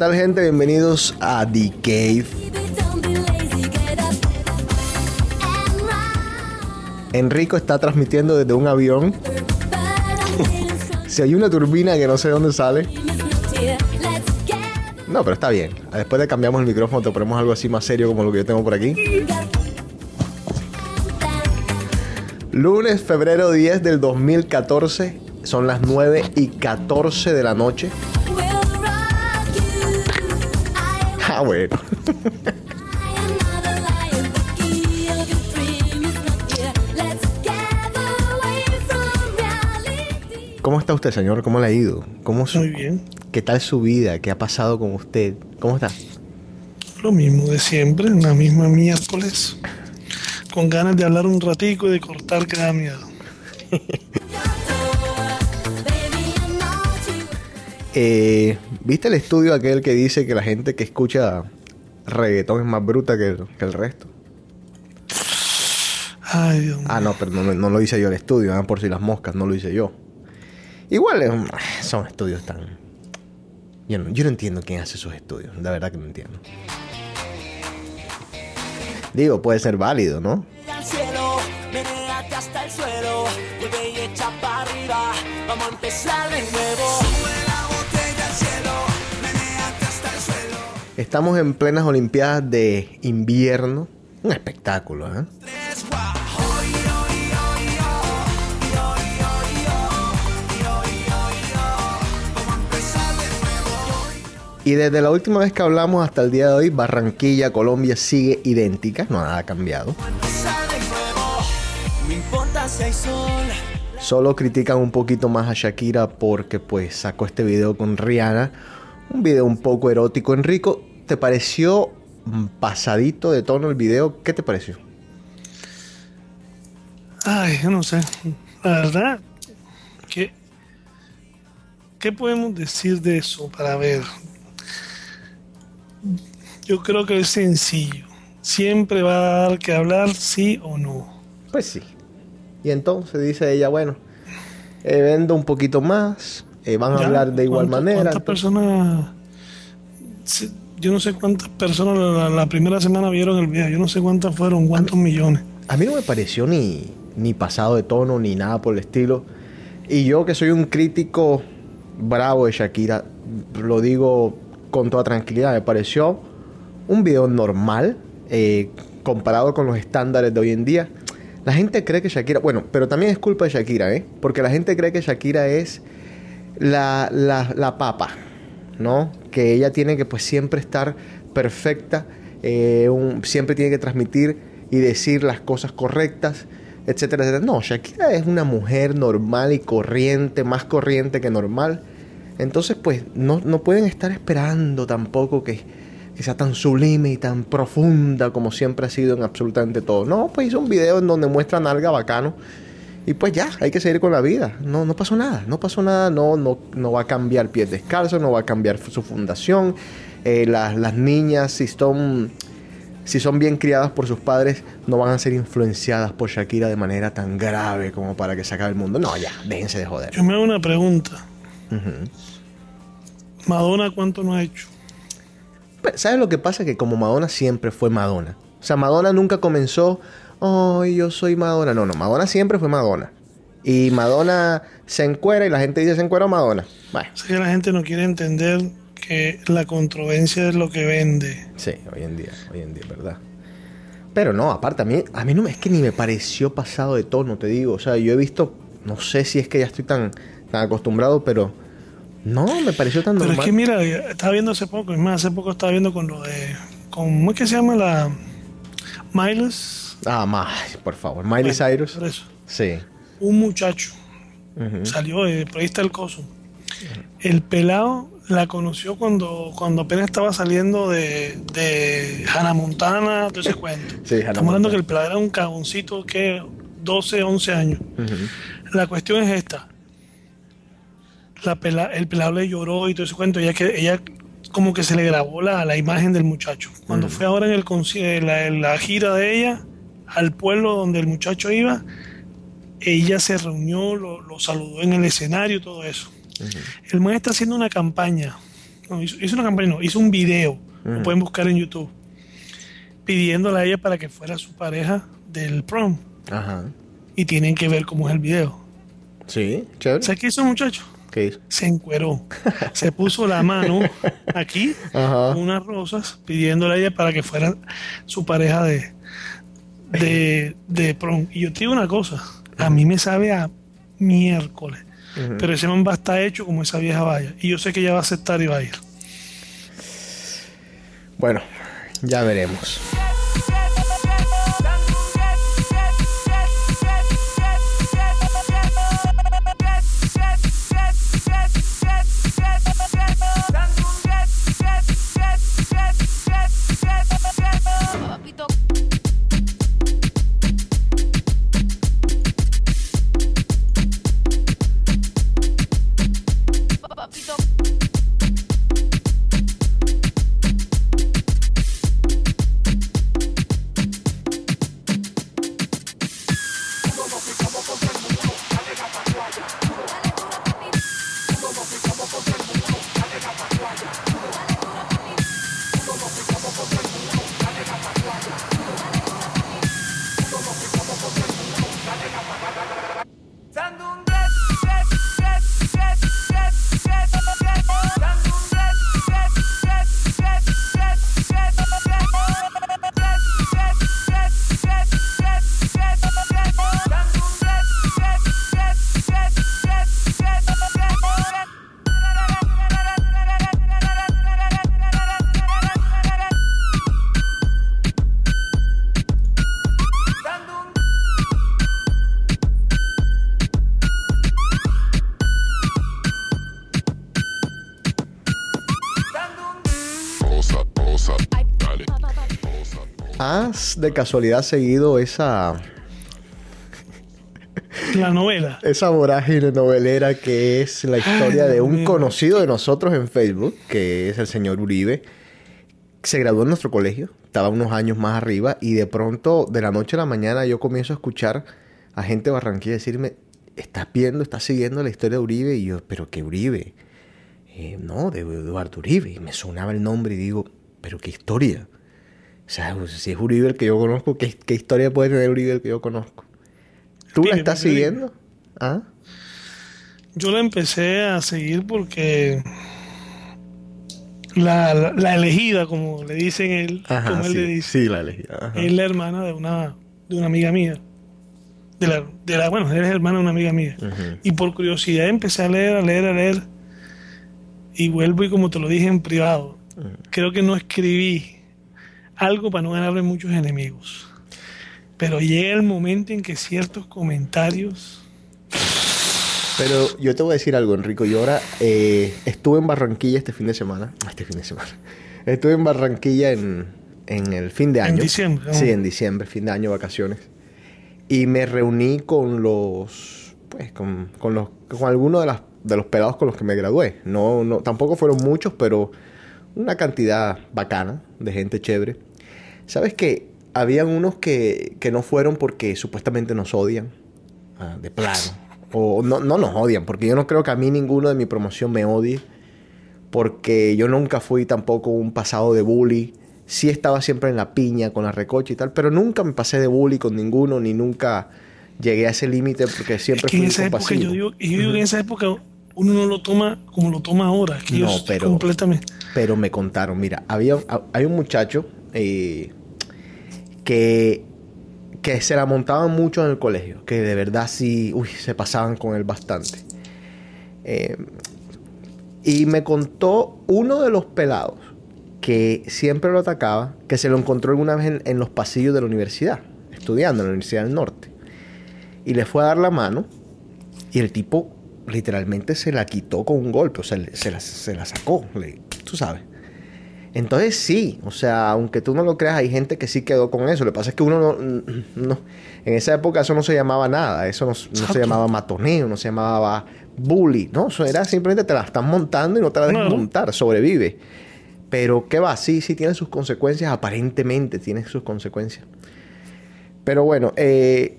Tal gente? Bienvenidos a The Cave. Enrico está transmitiendo desde un avión. Si hay una turbina que no sé dónde sale. No, pero está bien. Después de cambiamos el micrófono, te ponemos algo así más serio como lo que yo tengo por aquí. Lunes, febrero 10 del 2014. Son las 9 y 14 de la noche. Ah, bueno. ¿Cómo está usted, señor? ¿Cómo le ha ido? ¿Cómo su- Muy bien. ¿Qué tal su vida? ¿Qué ha pasado con usted? ¿Cómo está? Lo mismo de siempre, la misma miércoles. Con ganas de hablar un ratico y de cortar que da miedo. Eh, ¿Viste el estudio aquel que dice que la gente que escucha reggaetón es más bruta que el, que el resto? Ay, Dios mío. Ah, no, pero no, no lo hice yo el estudio, ah, por si las moscas, no lo hice yo. Igual un- son estudios tan... Yo no, yo no entiendo quién hace esos estudios, la verdad que no entiendo. Digo, puede ser válido, ¿no? al cielo, menéate hasta el suelo, vuelve y echa para arriba, vamos a empezar de nuevo. Estamos en plenas Olimpiadas de invierno. Un espectáculo, ¿eh? Y desde la última vez que hablamos hasta el día de hoy, Barranquilla, Colombia sigue idéntica, no nada ha cambiado. Solo critican un poquito más a Shakira porque pues sacó este video con Rihanna, un video un poco erótico en rico ¿te pareció pasadito de tono el video? ¿Qué te pareció? Ay, yo no sé. La verdad, ¿qué, ¿qué podemos decir de eso para ver? Yo creo que es sencillo. Siempre va a dar que hablar, sí o no. Pues sí. Y entonces dice ella, bueno, eh, vendo un poquito más, eh, van a hablar de igual ¿cuántas- manera. ¿Cuántas personas? Yo no sé cuántas personas la, la primera semana vieron el video. Yo no sé cuántas fueron, cuántos millones. A mí no me pareció ni, ni pasado de tono, ni nada por el estilo. Y yo que soy un crítico bravo de Shakira, lo digo con toda tranquilidad, me pareció un video normal eh, comparado con los estándares de hoy en día. La gente cree que Shakira, bueno, pero también es culpa de Shakira, ¿eh? Porque la gente cree que Shakira es la, la, la papa, ¿no? Que ella tiene que pues siempre estar perfecta, eh, siempre tiene que transmitir y decir las cosas correctas, etcétera, etcétera. No, Shakira es una mujer normal y corriente, más corriente que normal. Entonces, pues, no, no pueden estar esperando tampoco que, que sea tan sublime y tan profunda como siempre ha sido en absolutamente todo. No, pues hizo un video en donde muestra nalga bacano. Y pues ya, hay que seguir con la vida. No, no pasó nada, no pasó nada, no, no, no va a cambiar pies descalzos, no va a cambiar su fundación. Eh, las, las niñas, si son, si son bien criadas por sus padres, no van a ser influenciadas por Shakira de manera tan grave como para que se acabe el mundo. No, ya, déjense de joder. Yo me hago una pregunta. Madonna, ¿cuánto no ha hecho? Pero, ¿Sabes lo que pasa? Que como Madonna siempre fue Madonna. O sea, Madonna nunca comenzó, oh, yo soy Madonna. No, no, Madonna siempre fue Madonna. Y Madonna se encuera y la gente dice se encuera Madonna. Bueno, sea, que la gente no quiere entender que la controversia es lo que vende. sí, hoy en día, hoy en día, ¿verdad? Pero no, aparte, a mí, a mí no es que ni me pareció pasado de tono, te digo. O sea, yo he visto, no sé si es que ya estoy tan, tan acostumbrado, pero no, me pareció tan Pero es normal. que mira, estaba viendo hace poco, es más, hace poco estaba viendo con lo de. Con, ¿Cómo es que se llama la. Miles? Ah, más, por favor. Miley Bueno, Cyrus. por eso. Sí. Un muchacho salió, por ahí está el coso. El pelado la conoció cuando, cuando apenas estaba saliendo de, de Hannah Montana, todo ese cuento. Sí, Hannah Estamos hablando que el pelado era un cagoncito que 12, 11 años. La cuestión es esta. La pela- el pelado le lloró y todo ese cuento. Ella, que, ella como que se le grabó la, la imagen del muchacho. Cuando fue ahora en el la gira de ella al pueblo donde el muchacho iba, ella se reunió, lo, lo saludó en el escenario, todo eso. El man está haciendo una campaña. No, hizo, hizo una campaña, no, hizo un video. Lo pueden buscar en YouTube. Pidiéndole a ella para que fuera su pareja del prom. Ajá. Y tienen que ver cómo es el video. Sí, chévere. ¿Sabes qué hizo muchacho? ¿Qué hizo? Se encueró. Se puso la mano aquí Ajá. unas rosas pidiéndole a ella para que fuera su pareja de, de, de prom. Y yo te digo una cosa, a mí me sabe a miércoles. Pero ese man va a estar hecho como esa vieja vaya. Y yo sé que ella va a aceptar y va a ir. Bueno, ya veremos. ¿Has de casualidad seguido esa, La novela. esa vorágine novelera que es la historia Ay, de un mío. conocido de nosotros en Facebook, que es el señor Uribe? Se graduó en nuestro colegio, estaba unos años más arriba y de pronto, de la noche a la mañana, yo comienzo a escuchar a gente de Barranquilla decirme, ¿estás viendo, estás siguiendo la historia de Uribe? Y yo, ¿pero qué Uribe? "Eh, no, de Eduardo Uribe. Y me sonaba el nombre y digo, ¿pero qué historia? O sea, pues, si es Uribe el que yo conozco, ¿qué, qué historia puede tener Uribe el que yo conozco? ¿Tú la estás siguiendo? ¿Ah? Yo la empecé a seguir porque la, la, la elegida, como le dicen él, como él le dice, sí, la elegí. ajá. es la hermana de una, de una amiga mía. De la, de la, bueno, él es hermana de una amiga mía. Y por curiosidad empecé a leer, a leer, a leer. Y vuelvo y como te lo dije en privado, creo que no escribí algo para no ganarme muchos enemigos. Pero llega el momento en que ciertos comentarios... Pero yo te voy a decir algo, Enrico. Yo ahora eh, estuve en Barranquilla este fin de semana. Este fin de semana. Estuve en Barranquilla en, en el fin de En año. diciembre, ¿no? Sí, en diciembre, fin de año, vacaciones. Y me reuní con los. Pues con, con los. con algunos de, las, de los pelados con los que me gradué. No, no, tampoco fueron muchos, pero una cantidad bacana de gente chévere. ¿Sabes qué? Habían unos que, que no fueron porque supuestamente nos odian. ah, de plano. O no, no nos odian, porque yo no creo que a mí ninguno de mi promoción me odie. Porque yo nunca fui tampoco un pasado de bully. Sí estaba siempre en la piña con la recocha y tal, pero nunca me pasé de bully con ninguno, ni nunca llegué a ese límite porque siempre Es que en fui esa época, yo digo, yo digo que en esa época uno no lo toma como lo toma ahora. Que No, pero- completamente. Pero me contaron, mira, había hay un muchacho eh, que, que se la montaban mucho en el colegio, que de verdad sí, uy, se pasaban con él bastante. Eh, y me contó uno de los pelados que siempre lo atacaba, que se lo encontró alguna vez en, los pasillos de la universidad, estudiando en la Universidad del Norte. Y le fue a dar la mano y el tipo literalmente se la quitó con un golpe, o sea, se la, se la sacó, le- tú sabes. Entonces sí, o sea, aunque tú no lo creas, hay gente que sí quedó con eso. Lo que pasa es que uno no, no- en esa época eso no se llamaba nada, eso no, no se llamaba matoneo, no se llamaba bully, ¿no? Eso era simplemente te la están montando y no te la dejan Claro. montar, sobrevive. Pero qué va, sí, sí tiene sus consecuencias, aparentemente tiene sus consecuencias. Pero bueno, eh,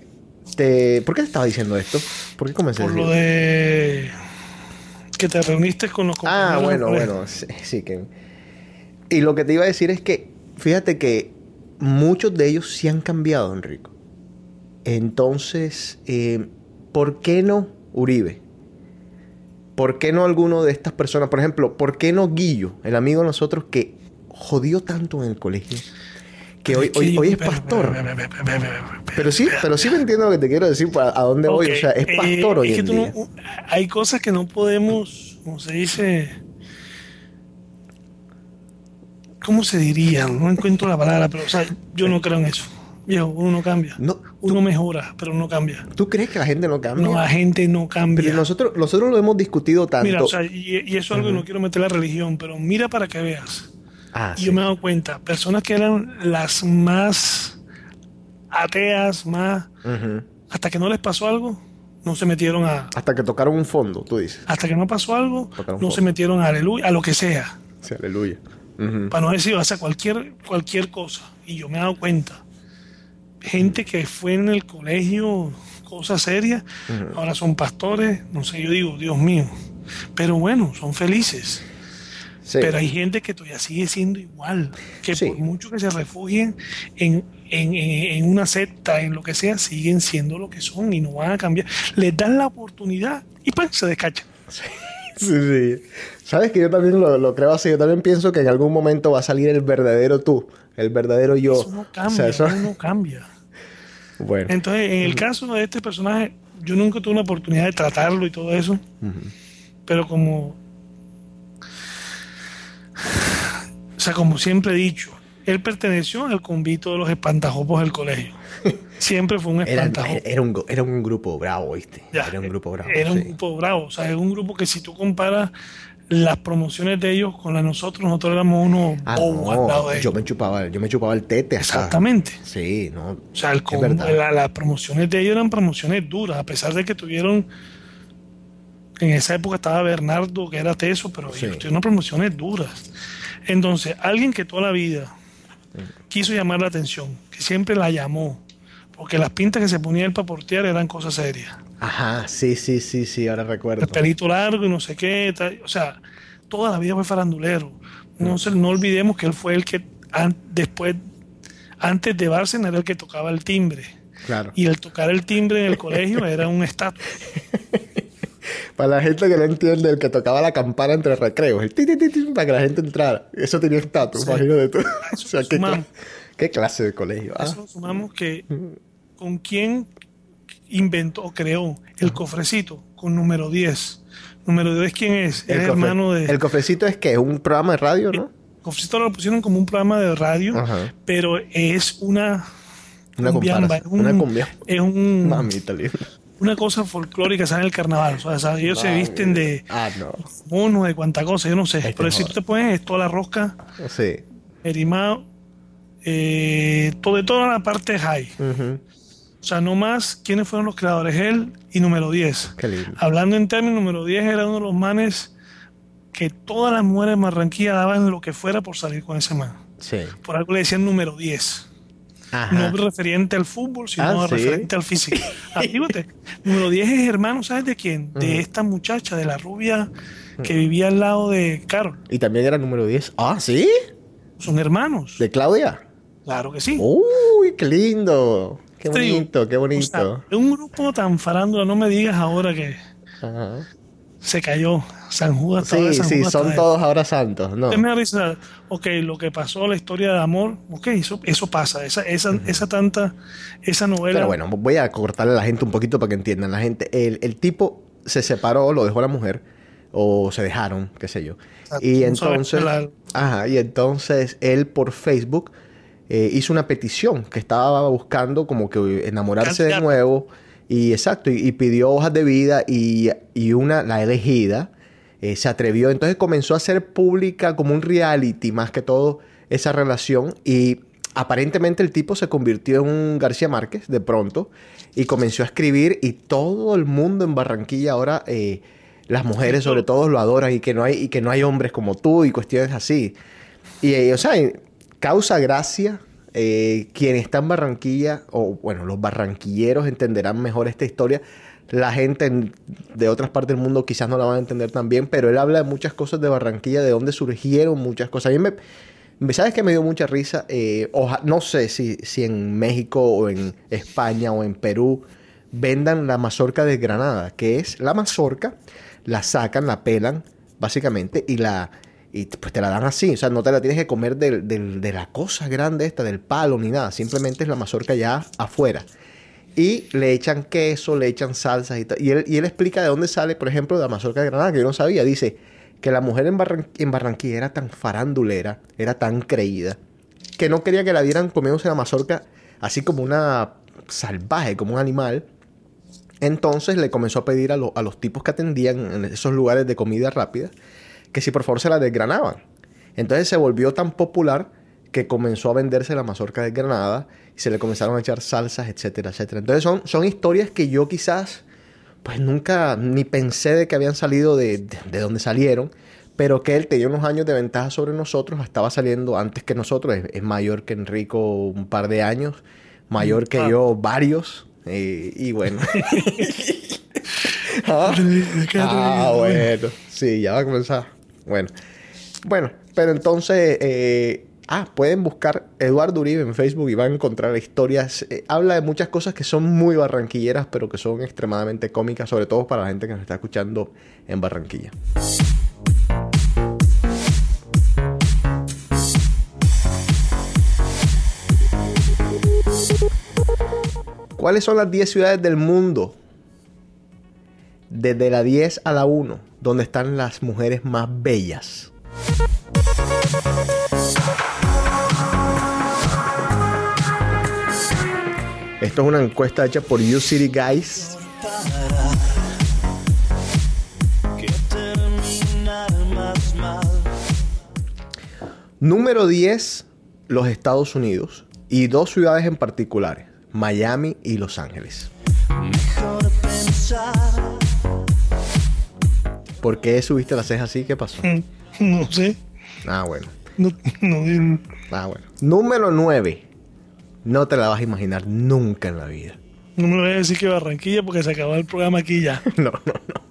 te- ¿por qué te estaba diciendo esto? ¿Por qué comencé a Por lo de que te reuniste con los Ah, compañeros del bueno, bueno, sí, sí que... Y lo que te iba a decir es que, fíjate que muchos de ellos sí han cambiado, Enrico. Entonces, eh, ¿por qué no Uribe? ¿Por qué no alguno de estas personas? Por ejemplo, ¿por qué no Guillo, el amigo de nosotros que jodió tanto en el colegio? Que hoy, hoy, es pastor. Pero sí, pero sí me entiendo lo que te quiero decir, para- a dónde voy. O sea, es eh, pastor hoy es que tú día. no- hay cosas que no podemos, como se dice, ¿cómo se diría? No encuentro la palabra, pero o sea, yo no creo en eso. Viejo, uno no cambia. No, uno mejora, pero no cambia. ¿Tú crees que la gente no cambia? No, la gente no cambia. Pero nosotros, nosotros lo hemos discutido tanto. Mira, o sea, y, y eso es algo que no quiero meter la religión, pero mira para que veas. Ah, Y sí. yo me he dado cuenta, personas que eran las más ateas, más hasta que no les pasó algo, no se metieron a Hasta que tocaron un fondo, tú dices. hasta que no pasó algo, no fondo. se metieron a aleluya, a lo que sea, Sí, aleluya. Para no decir, o sea, cualquier cualquier cosa. Y yo me he dado cuenta, gente que fue en el colegio cosas serias, ahora son pastores, no sé, yo digo, Dios mío. Pero bueno, son felices. Sí. Pero hay gente que todavía sigue siendo igual, que Sí. por mucho que se refugien en, en, en- en una secta, en lo que sea, siguen siendo lo que son y no van a cambiar. Les dan la oportunidad y pues se descachan. Sí, sí. Sabes que yo también lo, lo creo así. Yo también pienso que en algún momento va a salir el verdadero tú, el verdadero yo. Eso no O cambia, sea, eso- eso no cambia. Bueno. Entonces, en el caso de este personaje, yo nunca tuve una oportunidad de tratarlo y todo eso, pero como, o sea, como siempre he dicho, él perteneció al convito de los espantajopos del colegio. Siempre fue un Era, espantajopo. era un, era un grupo bravo, ¿viste? Ya, era un grupo bravo. Era un grupo bravo. O sea, es un grupo que si tú comparas las promociones de ellos con las de nosotros, nosotros éramos unos Ah, bobos al lado de yo ellos. me chupaba, yo me chupaba el tete. Exactamente. Sí, no. O sea, el verdad. la- las promociones de ellos eran promociones duras, a pesar de que tuvieron. En esa época estaba Bernardo, que era teso, pero Sí. ellos tuvieron promociones duras. Entonces, alguien que toda la vida quiso llamar la atención, que siempre la llamó, porque las pintas que se ponía él para portear eran cosas serias. Ajá, sí, sí, sí, sí, ahora recuerdo. el pelito largo y no sé qué. tal. O sea, toda la vida fue farandulero. No, se, no olvidemos que él fue el que an- después, antes de Bárcena, era el que tocaba el timbre. Claro. Y el tocar el timbre en el colegio era un estatus. Para la gente que no entiende, el que tocaba la campana entre recreos, el ti, ti, ti, ti, para que la gente entrara. Eso tenía estatus, Sí. imagínate tú. Eso o sea, ¿qué, clase de colegio. Ah, Eso sumamos que con quién inventó o creó el cofrecito con número 10. Número 10, ¿quién es? el, hermano de. el cofrecito es que es un programa de radio, ¿no? Cofrecito lo pusieron como un programa de radio, Ajá. pero es una. Una cumbiamba, comparación, una cumbia. Es un, Mamita una cosa folclórica, ¿sabes? El carnaval. O sea, ellos se visten de Ah, no. monos, de cuanta cosa, yo no sé. Este Pero si tú te pones es toda la rosca, Sí. erimado, eh, todo, de toda la parte high. Ujú. O sea, no más quiénes fueron los creadores, él y número 10. Qué lindo. Hablando en términos, número 10 era uno de los manes que todas las mujeres de Marranquilla daban lo que fuera por salir con ese man. Sí. Por algo le decían número 10. Ajá. No referente al fútbol, sino Ah, ¿sí? referente al físico. Fíjate, número 10 es hermano, ¿sabes de quién? De esta muchacha, de la rubia que vivía al lado de Carol. Y también era número 10. Ah, ¿sí? Son hermanos. ¿De Claudia? Claro que sí. Uy, qué lindo. Qué bonito, qué O bonito. sea, un grupo tan farándula, no me digas ahora que Ajá. se cayó. San Judas Sí, San sí, Judas son todos ahora santos, ¿no? Me da risa, ok, lo que pasó, la historia de amor, ok, eso, eso pasa, esa, esa, esa tanta, esa novela. Pero bueno, voy a cortarle a la gente un poquito para que entiendan. La gente, el, el tipo se separó, lo dejó a la mujer, o se dejaron, qué sé yo. Exacto, Y entonces, ajá, y entonces él por Facebook eh, hizo una petición que estaba buscando como que enamorarse de nuevo. Y exacto, y, y pidió hojas de vida y, y una, la elegida, eh, se atrevió. Entonces comenzó a hacer pública como un reality, más que todo, esa relación. Y aparentemente el tipo se convirtió en un García Márquez de pronto y comenzó a escribir y todo el mundo en Barranquilla ahora, eh, las mujeres sobre todo lo adoran y que no hay, y que no hay hombres como tú y cuestiones así. Y, eh, o sea, causa gracia. eh, quien está en Barranquilla, o bueno, los barranquilleros entenderán mejor esta historia. La gente en- de otras partes del mundo quizás no la van a entender tan bien, pero él habla de muchas cosas de Barranquilla, de dónde surgieron muchas cosas. A mí me, me- ¿Sabes que me dio mucha risa? Eh, oja- no sé si, si en México o en España o en Perú vendan la mazorca de Granada, que es la mazorca, la sacan, la pelan, básicamente, y la y pues te la dan así, o sea, no te la tienes que comer del- de la cosa grande esta, del palo ni nada, simplemente es la mazorca ya afuera. Y le echan queso, le echan salsas y tal. Y él, y él explica de dónde sale, por ejemplo, la mazorca de Granada, que yo no sabía. Dice que la mujer en, Barran- en Barranquilla era tan farandulera, era tan creída, que no quería que la vieran comiéndose la mazorca así como una salvaje, como un animal. Entonces le comenzó a pedir a, a los tipos que atendían en esos lugares de comida rápida que si por favor se la desgranaban. Entonces se volvió tan popular que comenzó a venderse la mazorca desgranada y se le comenzaron a echar salsas, etcétera, etcétera. Entonces son, son historias que yo quizás pues nunca ni pensé de que habían salido de, de, de donde salieron, pero que él tenía unos años de ventaja sobre nosotros, estaba saliendo antes que nosotros, es, es mayor que Enrico un par de años, mayor que Ah. yo varios, eh, y bueno. ah, ah, bueno, sí, ya va a comenzar. Bueno, bueno, pero entonces, eh, ah, pueden buscar Eduardo Uribe en Facebook y van a encontrar historias. eh, habla de muchas cosas que son muy barranquilleras, pero que son extremadamente cómicas, sobre todo para la gente que nos está escuchando en Barranquilla. ¿Cuáles son las 10 ciudades del mundo? Desde la 10 a la 1, donde están las mujeres más bellas. Esto es una encuesta hecha por You City Guys. Número 10, los Estados Unidos. Y dos ciudades en particulares, Miami y Los Ángeles. Mejor pensar. ¿Por qué subiste las cejas así? ¿Qué pasó? No sé. Ah, bueno. No, no, Ah, bueno. Número 9. No te la vas a imaginar nunca en la vida. no me voy a decir que Barranquilla porque se acabó el programa aquí ya. No, no, no.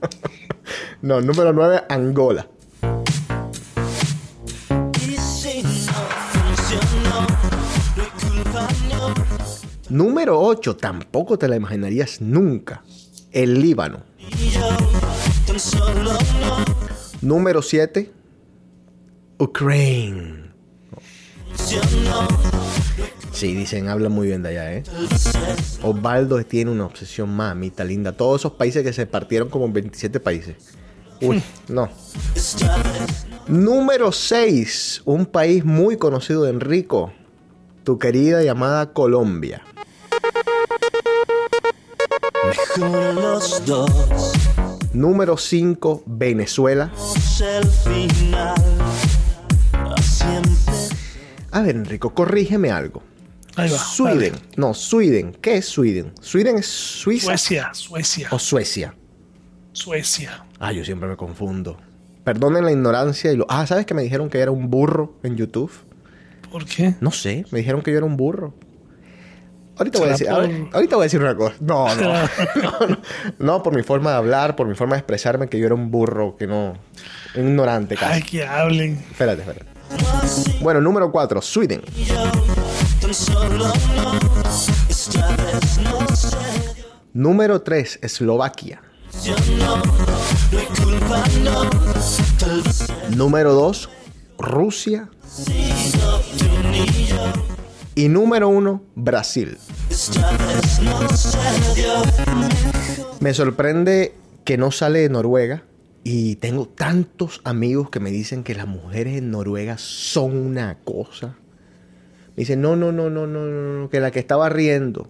No, número 9, Angola. Número 8, tampoco te la imaginarías nunca. El Líbano. No Número 7, Ukraine. Sí, dicen, habla muy bien de allá, ¿eh? Osvaldo tiene una obsesión mamita linda. Todos esos países que se partieron como en 27 países. Uy, no. Esta vez Número 6, un país muy conocido de Enrico. Tu querida llamada Colombia. Mejor los dos. Número 5, Venezuela. El final. A ver, Enrico, corrígeme algo. Ahí va. Sweden. No, Sweden. ¿Qué es Sweden? ¿Sweden es Suiza Suecia, Suecia, o Suecia? Suecia. Ah, yo siempre me confundo. Perdonen la ignorancia y lo... Ah, ¿sabes que me dijeron que era un burro en YouTube? ¿Por qué? No sé, me dijeron que yo era un burro. Ahorita voy, a decir, ¿Será a por- ver, ahorita voy a decir una cosa. No, no, no, no. No, por mi forma de hablar, por mi forma de expresarme, que yo era un burro, que no... Un ignorante Ay, casi. que hablen. Espérate, espérate. Bueno, número 4, Sweden. Número 3, Eslovaquia. Número 2, Rusia. Y número 1, Brasil. Me sorprende que no sale de Noruega. Y tengo tantos amigos que me dicen que las mujeres en Noruega son una cosa. Me dicen, no, no, no, no, no, no, no, que la que estaba riendo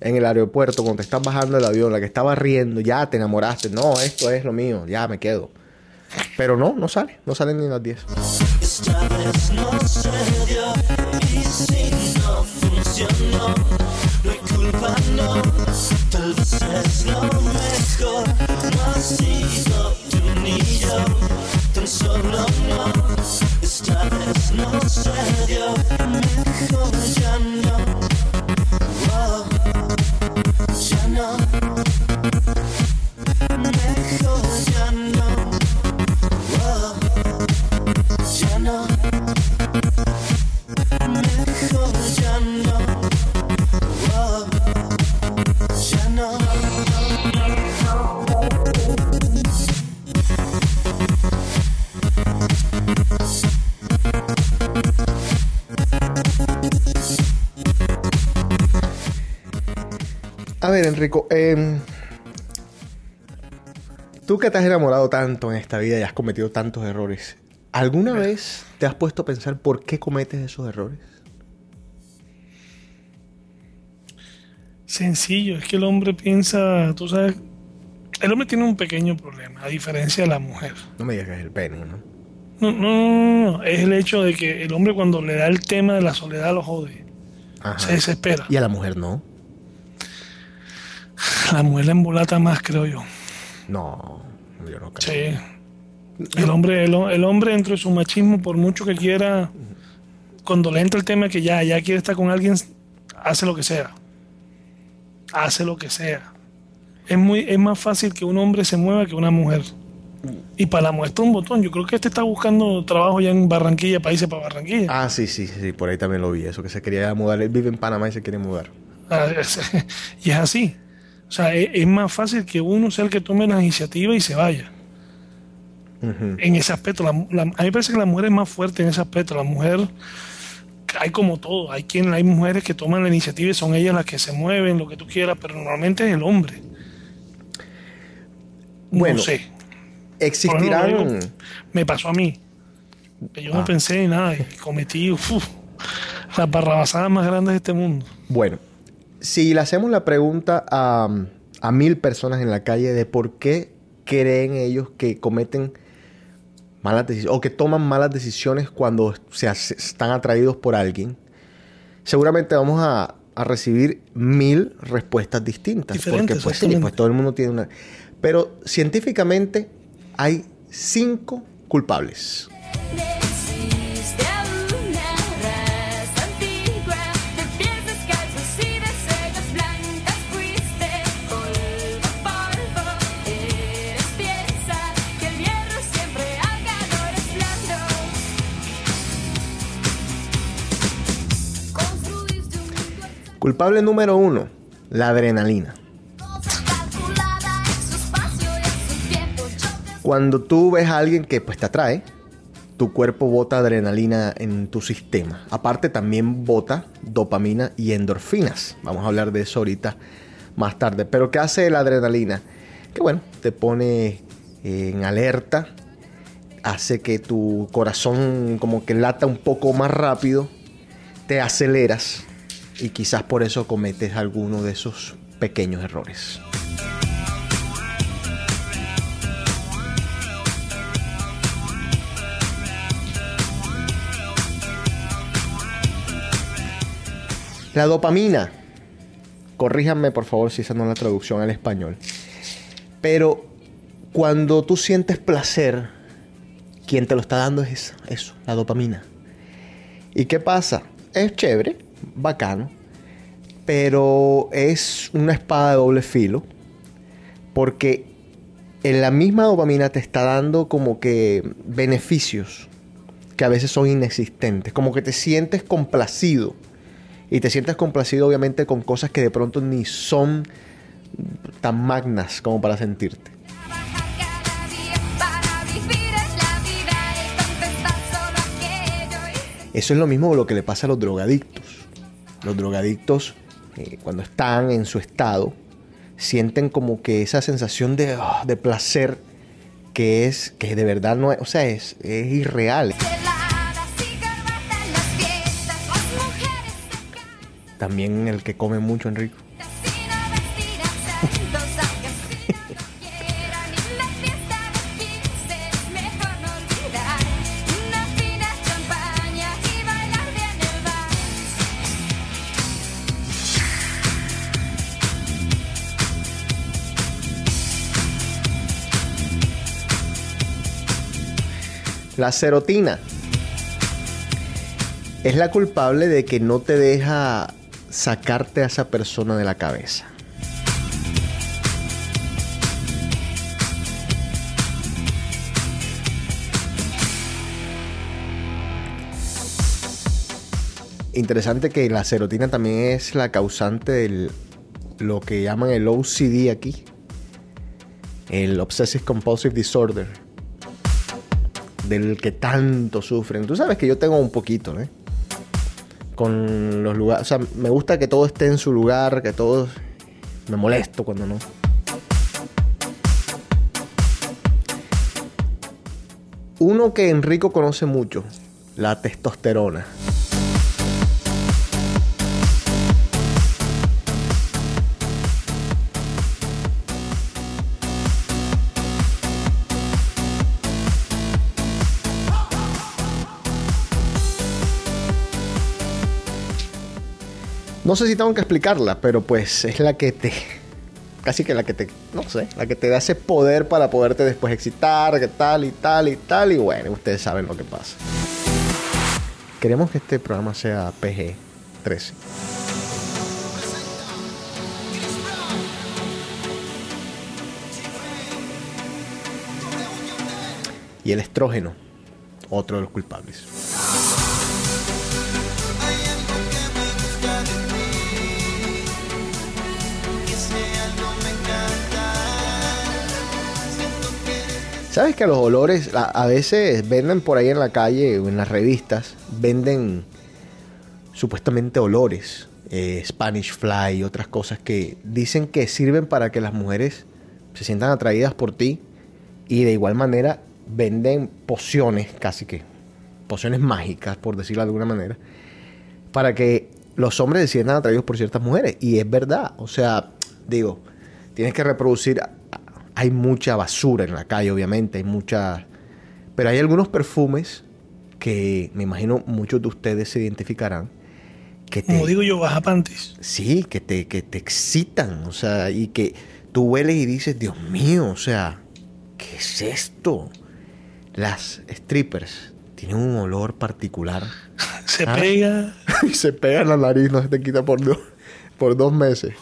en el aeropuerto cuando te estás bajando del avión, la que estaba riendo, ya te enamoraste. No, esto es lo mío, ya me quedo. Pero no, no sale, no salen ni las 10. yo no, no culpa, no, tal vez es mejor, no sido tú ni yo, tan solo no, esta vez no se dio, mejor ya no, ya no, mejor ya no, ya no. Mejor ya no. A ver, Enrico, em, tú que te has enamorado tanto en esta vida y has cometido tantos errores, ¿alguna vez te has puesto a pensar por qué cometes esos errores? Sencillo, es que el hombre piensa, tú sabes, el hombre tiene un pequeño problema, a diferencia de la mujer. No me digas que es el pene, ¿no? No, no, no, no, es el hecho de que el hombre cuando le da el tema de la soledad lo jode, Ajá. se desespera. Y a la mujer no. La mujer la embolata más, creo yo. No, yo no creo. Sí. El hombre, el, ho- el hombre dentro de su machismo, por mucho que quiera, cuando le entra el tema que ya, ya quiere estar con alguien, hace lo que sea. Hace lo que sea. Es muy, es más fácil que un hombre se mueva que una mujer. Y para la muestra un botón. Yo creo que este está buscando trabajo ya en Barranquilla, países para Barranquilla. Ah, sí, sí, sí, por ahí también lo vi. Eso que se quería mudar. Él vive en Panamá y se quiere mudar. Ah, es- y es así. O sea, es, es más fácil que uno sea el que tome la iniciativa y se vaya. En ese aspecto, la- la- a mí me parece que la mujer es más fuerte en ese aspecto. La mujer, hay como todo. Hay quien, hay mujeres que toman la iniciativa y son ellas las que se mueven, lo que tú quieras, pero normalmente es el hombre. Bueno, no sé. Ejemplo, Existirán. digo, me pasó a mí. Que yo Ah. no pensé en nada y cometí uf, las barrabasadas más grandes de este mundo. Bueno, si le hacemos la pregunta a, a mil personas en la calle de por qué creen ellos que cometen malas decisiones o que toman malas decisiones cuando se están atraídos por alguien, seguramente vamos a, a recibir mil respuestas distintas. Diferentes, porque pues sí, pues todo el mundo tiene una... Pero científicamente hay cinco culpables. Culpable número uno, la adrenalina. Cuando tú ves a alguien que pues te atrae, tu cuerpo bota adrenalina en tu sistema. Aparte también bota dopamina y endorfinas. Vamos a hablar de eso ahorita más tarde. Pero ¿qué hace la adrenalina? Que bueno, te pone en alerta, hace que tu corazón como que lata un poco más rápido, te aceleras y quizás por eso cometes alguno de esos pequeños errores. La dopamina. Corríjanme por favor si esa no es la traducción al español. Pero cuando tú sientes placer, quien te lo está dando es eso, la dopamina. ¿Y qué pasa? Es chévere, bacano, pero es una espada de doble filo porque en la misma dopamina te está dando como que beneficios que a veces son inexistentes, como que te sientes complacido Y te sientes complacido obviamente con cosas que de pronto ni son tan magnas como para sentirte. Eso es lo mismo lo que le pasa a los drogadictos. Los drogadictos, eh, cuando están en su estado, sienten como que esa sensación de, ah, de placer que es, que de verdad no es, o sea, es, es irreal. También el que come mucho, Enrico. La serotina es la culpable de que no te deja sacarte a esa persona de la cabeza. Interesante que la serotina también es la causante de lo que llaman el OCD aquí, el Obsessive Compulsive Disorder del que tanto sufren. Tú sabes que yo tengo un poquito, ¿eh? Con los lugares, o sea, me gusta que todo esté en su lugar, que todo me molesto cuando no. Uno que Enrico conoce mucho, la testosterona. No sé si tengo que explicarla, pero pues es la que te. Casi que la que te. No sé, la que te da ese poder para poderte después excitar, que tal y tal y tal. Y bueno, ustedes saben lo que pasa. Queremos que este programa sea PG 13. Y el estrógeno, otro de los culpables. ¿Sabes que los olores a, veces venden por ahí en la calle o en las revistas? Venden supuestamente olores, eh, Spanish Fly y otras cosas que dicen que sirven para que las mujeres se sientan atraídas por ti y de igual manera venden pociones, casi que pociones mágicas, por decirlo de alguna manera, para que los hombres se sientan atraídos por ciertas mujeres. Y es verdad, o sea, digo, tienes que reproducir. Hay mucha basura en la calle, obviamente, hay mucha. Pero hay algunos perfumes que me imagino muchos de ustedes se identificarán. Que te, Como digo yo, baja panties. Sí, que te, que te excitan, o sea, y que tú hueles y dices, Dios mío, o sea, ¿qué es esto? Las strippers tienen un olor particular Se Ah. pega. y se pega en la nariz, no se te quita por, dos por dos meses.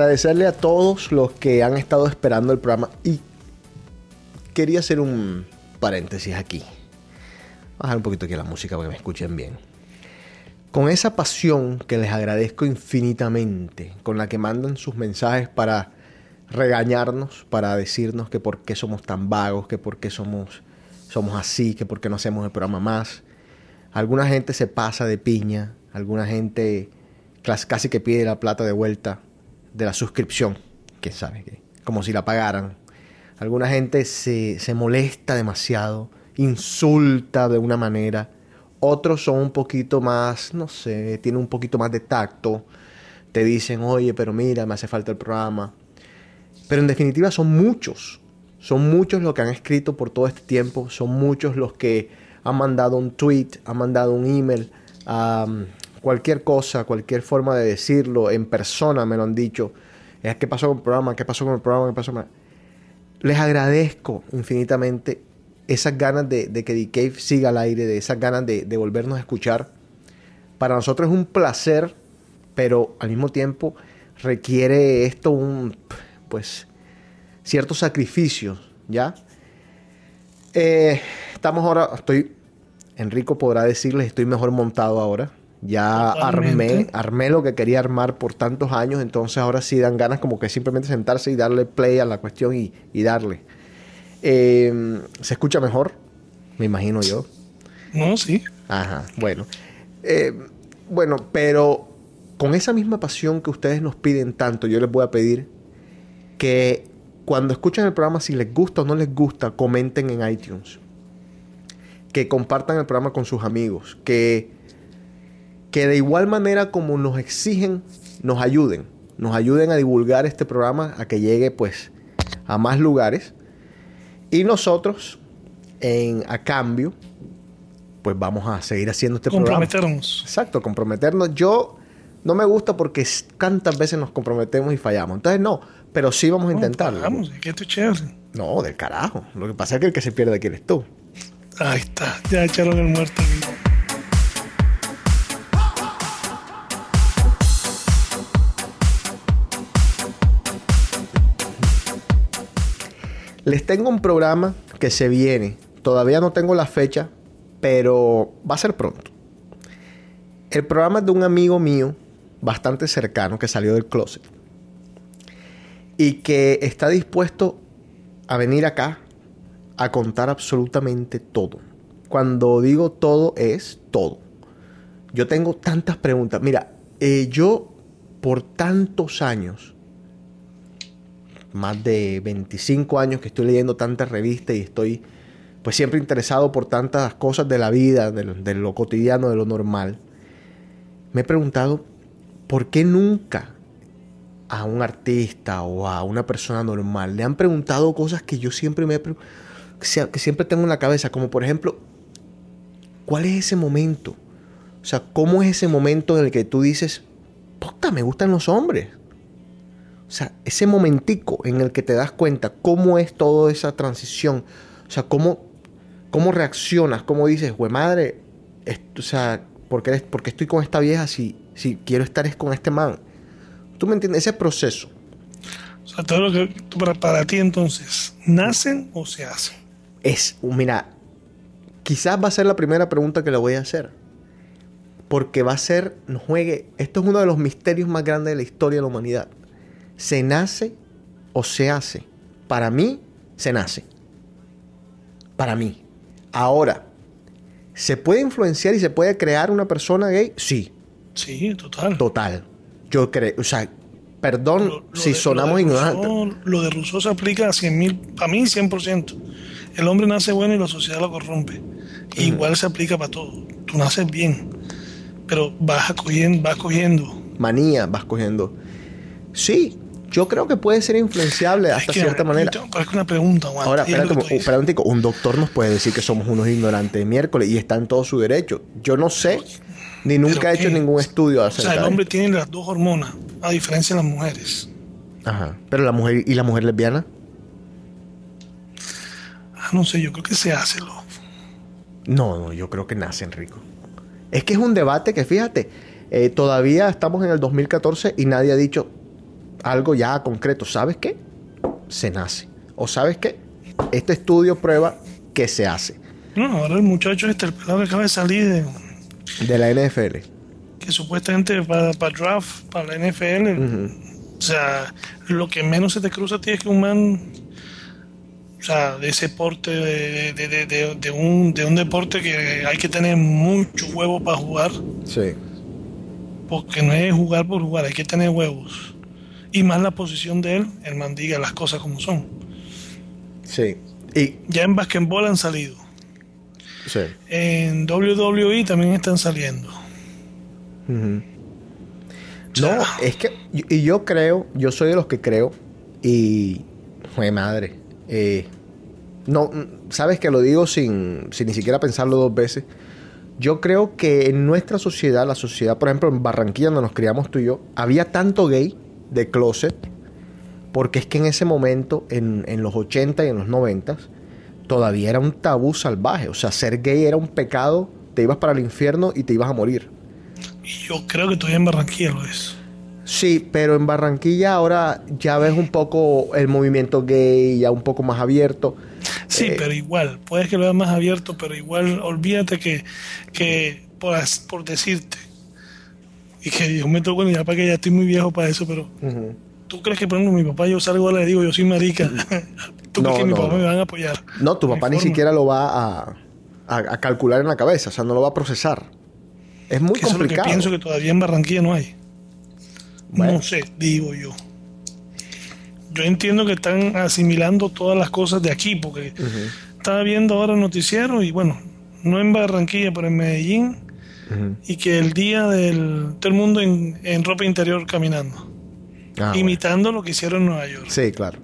Agradecerle a todos los que han estado esperando el programa y quería hacer un paréntesis aquí. Bajar un poquito aquí la música para que me escuchen bien. Con esa pasión que les agradezco infinitamente, con la que mandan sus mensajes para regañarnos, para decirnos que por qué somos tan vagos, que por qué somos, somos así, que por qué no hacemos el programa más. Alguna gente se pasa de piña, alguna gente casi que pide la plata de vuelta de la suscripción, quién sabe, como si la pagaran. Alguna gente se, se molesta demasiado, insulta de una manera. Otros son un poquito más, no sé, tienen un poquito más de tacto. Te dicen, oye, pero mira, me hace falta el programa. Pero en definitiva son muchos. Son muchos los que han escrito por todo este tiempo. Son muchos los que han mandado un tweet, han mandado un email, am, cualquier cosa, cualquier forma de decirlo, en persona me lo han dicho. Qué pasó con el programa, qué pasó con el programa, qué pasó con el-?" Les agradezco infinitamente esas ganas de, que The Cave siga al aire, de esas ganas de, de volvernos a escuchar. Para nosotros es un placer, pero al mismo tiempo requiere esto un, pues, ciertos sacrificios, ¿ya? Eh, estamos ahora, estoy, Enrico podrá decirles, estoy mejor montado ahora. Ya armé, armé lo que quería armar por tantos años, entonces ahora sí dan ganas como que simplemente sentarse y darle play a la cuestión y, y darle. Eh, ¿Se escucha mejor? Me imagino yo. No, sí. Ajá, bueno. Eh, bueno, pero con esa misma pasión que ustedes nos piden tanto, yo les voy a pedir que cuando escuchen el programa, si les gusta o no les gusta, comenten en iTunes. Que compartan el programa con sus amigos. Que, que de igual manera como nos exigen, nos ayuden. Nos ayuden a divulgar este programa, a que llegue pues a más lugares. Y nosotros, en, a cambio, pues vamos a seguir haciendo este programa. Comprometernos. Exacto, comprometernos. Yo no me gusta porque tantas veces nos comprometemos y fallamos. Entonces no, pero sí vamos a intentarlo. Vamos, que esto es chévere. No, del carajo. Lo que pasa es que el que se pierde aquí eres tú. Ahí está, ya echaron el muerto. amigo. Les tengo un programa que se viene. Todavía no tengo la fecha, pero va a ser pronto. El programa es de un amigo mío, bastante cercano, que salió del closet. Y que está dispuesto a venir acá a contar absolutamente todo. Cuando digo todo, es todo. Yo tengo tantas preguntas. Mira, eh, yo por tantos años más de 25 años que estoy leyendo tantas revistas y estoy pues siempre interesado por tantas cosas de la vida, de, lo cotidiano, de lo normal. Me he preguntado por qué nunca a un artista o a una persona normal le han preguntado cosas que yo siempre me que siempre tengo en la cabeza, como por ejemplo, ¿cuál es ese momento? O sea, ¿cómo es ese momento en el que tú dices, puta, me gustan los hombres? O sea, ese momentico en el que te das cuenta cómo es toda esa transición. O sea, cómo, cómo reaccionas, cómo dices, güey madre, o sea, ¿por qué, por qué estoy con esta vieja si, si quiero estar es con este man? ¿Tú me entiendes? Ese proceso. O sea, todo lo que para, para ti entonces, ¿nacen o se hacen? Es, mira, quizás va a ser la primera pregunta que le voy a hacer. Porque va a ser, no juegue, esto es uno de los misterios más grandes de la historia de la humanidad. ¿Se nace o se hace? Para mí, se nace. Para mí. Ahora, ¿se puede influenciar y se puede crear una persona gay? Sí, Sí, total. total. Yo creo, o sea, perdón Lo- lo si de- sonamos ignorantes. Lo de Rousseau se aplica a 100 mil, para mí 100%. El hombre nace bueno y la sociedad lo corrompe. Igual se aplica para todo. Tú naces bien, pero vas cogiendo, vas cogiendo. Manía vas cogiendo. Sí, yo creo que puede ser influenciable hasta Es que, cierta manera. Parece una pregunta, Juan. Ahora, es lo espérate, un- espérate un tico. un doctor nos puede decir que somos unos ignorantes de miércoles y está en todo su derecho. Yo no sé, ni nunca ¿Pero he hecho ningún estudio O acerca sea, el hombre tiene las dos hormonas, a diferencia de las mujeres. Ajá. Pero la mujer y la mujer lesbiana, Ah, no sé, yo creo que se hace, loco. no, no, yo creo que nacen rico. Es que es un debate que, fíjate, eh, todavía estamos en el 2014 y nadie ha dicho algo ya concreto. ¿Sabes qué? Se nace. ¿O sabes qué? Este estudio prueba que se hace. No, ahora el muchacho este, el pelado que acaba de salir, de- De la NFL. que supuestamente para, para draft, para la NFL, o sea, lo que menos se te cruza a ti es que un man, o sea, de ese porte, de, de- de un, de un deporte que hay que tener mucho huevo para jugar, Sí. porque no es jugar por jugar, hay que tener huevos. Y más la posición de él, el man diga las cosas como son. Sí. Y, Ya en basquetbol han salido. sí. En WWE también están saliendo. Ujú. O sea, No, es que, y yo creo, yo soy de los que creo, y, jue madre, eh, no, sabes que lo digo sin, sin ni siquiera pensarlo dos veces. Yo creo que en nuestra sociedad, la sociedad, por ejemplo, en Barranquilla, donde nos criamos tú y yo, había tanto gay de closet, porque es que en ese momento, en, en los 80 y en los 90, todavía era un tabú salvaje. O sea, ser gay era un pecado, te ibas para el infierno y te ibas a morir. Y yo creo que todavía en Barranquilla lo es. Sí, pero en Barranquilla ahora ya ves un poco el movimiento gay, ya un poco más abierto. Sí, Eh, pero igual, puedes que lo veas más abierto, pero igual olvídate que, que por, por decirte, y que Dios me tocó, ya para que ya estoy muy viejo para eso, pero Ujú. ¿tú crees que, por ejemplo, mi papá yo salgo y le digo, yo soy marica? ¿Tú No, crees que mi papá no. me van a apoyar? No, tu papá ni forma. siquiera lo va a, a- a calcular en la cabeza, o sea, no lo va a procesar. Es muy Que eso es lo que complicado. pienso que todavía en Barranquilla no hay. Bueno. No sé, digo yo. Yo entiendo que están asimilando todas las cosas de aquí, porque estaba viendo ahora el noticiero y bueno, no en Barranquilla, pero en Medellín, Y que el día del todo el mundo en, en ropa interior caminando, Ah, bueno. imitando lo que hicieron en Nueva York. Sí, claro.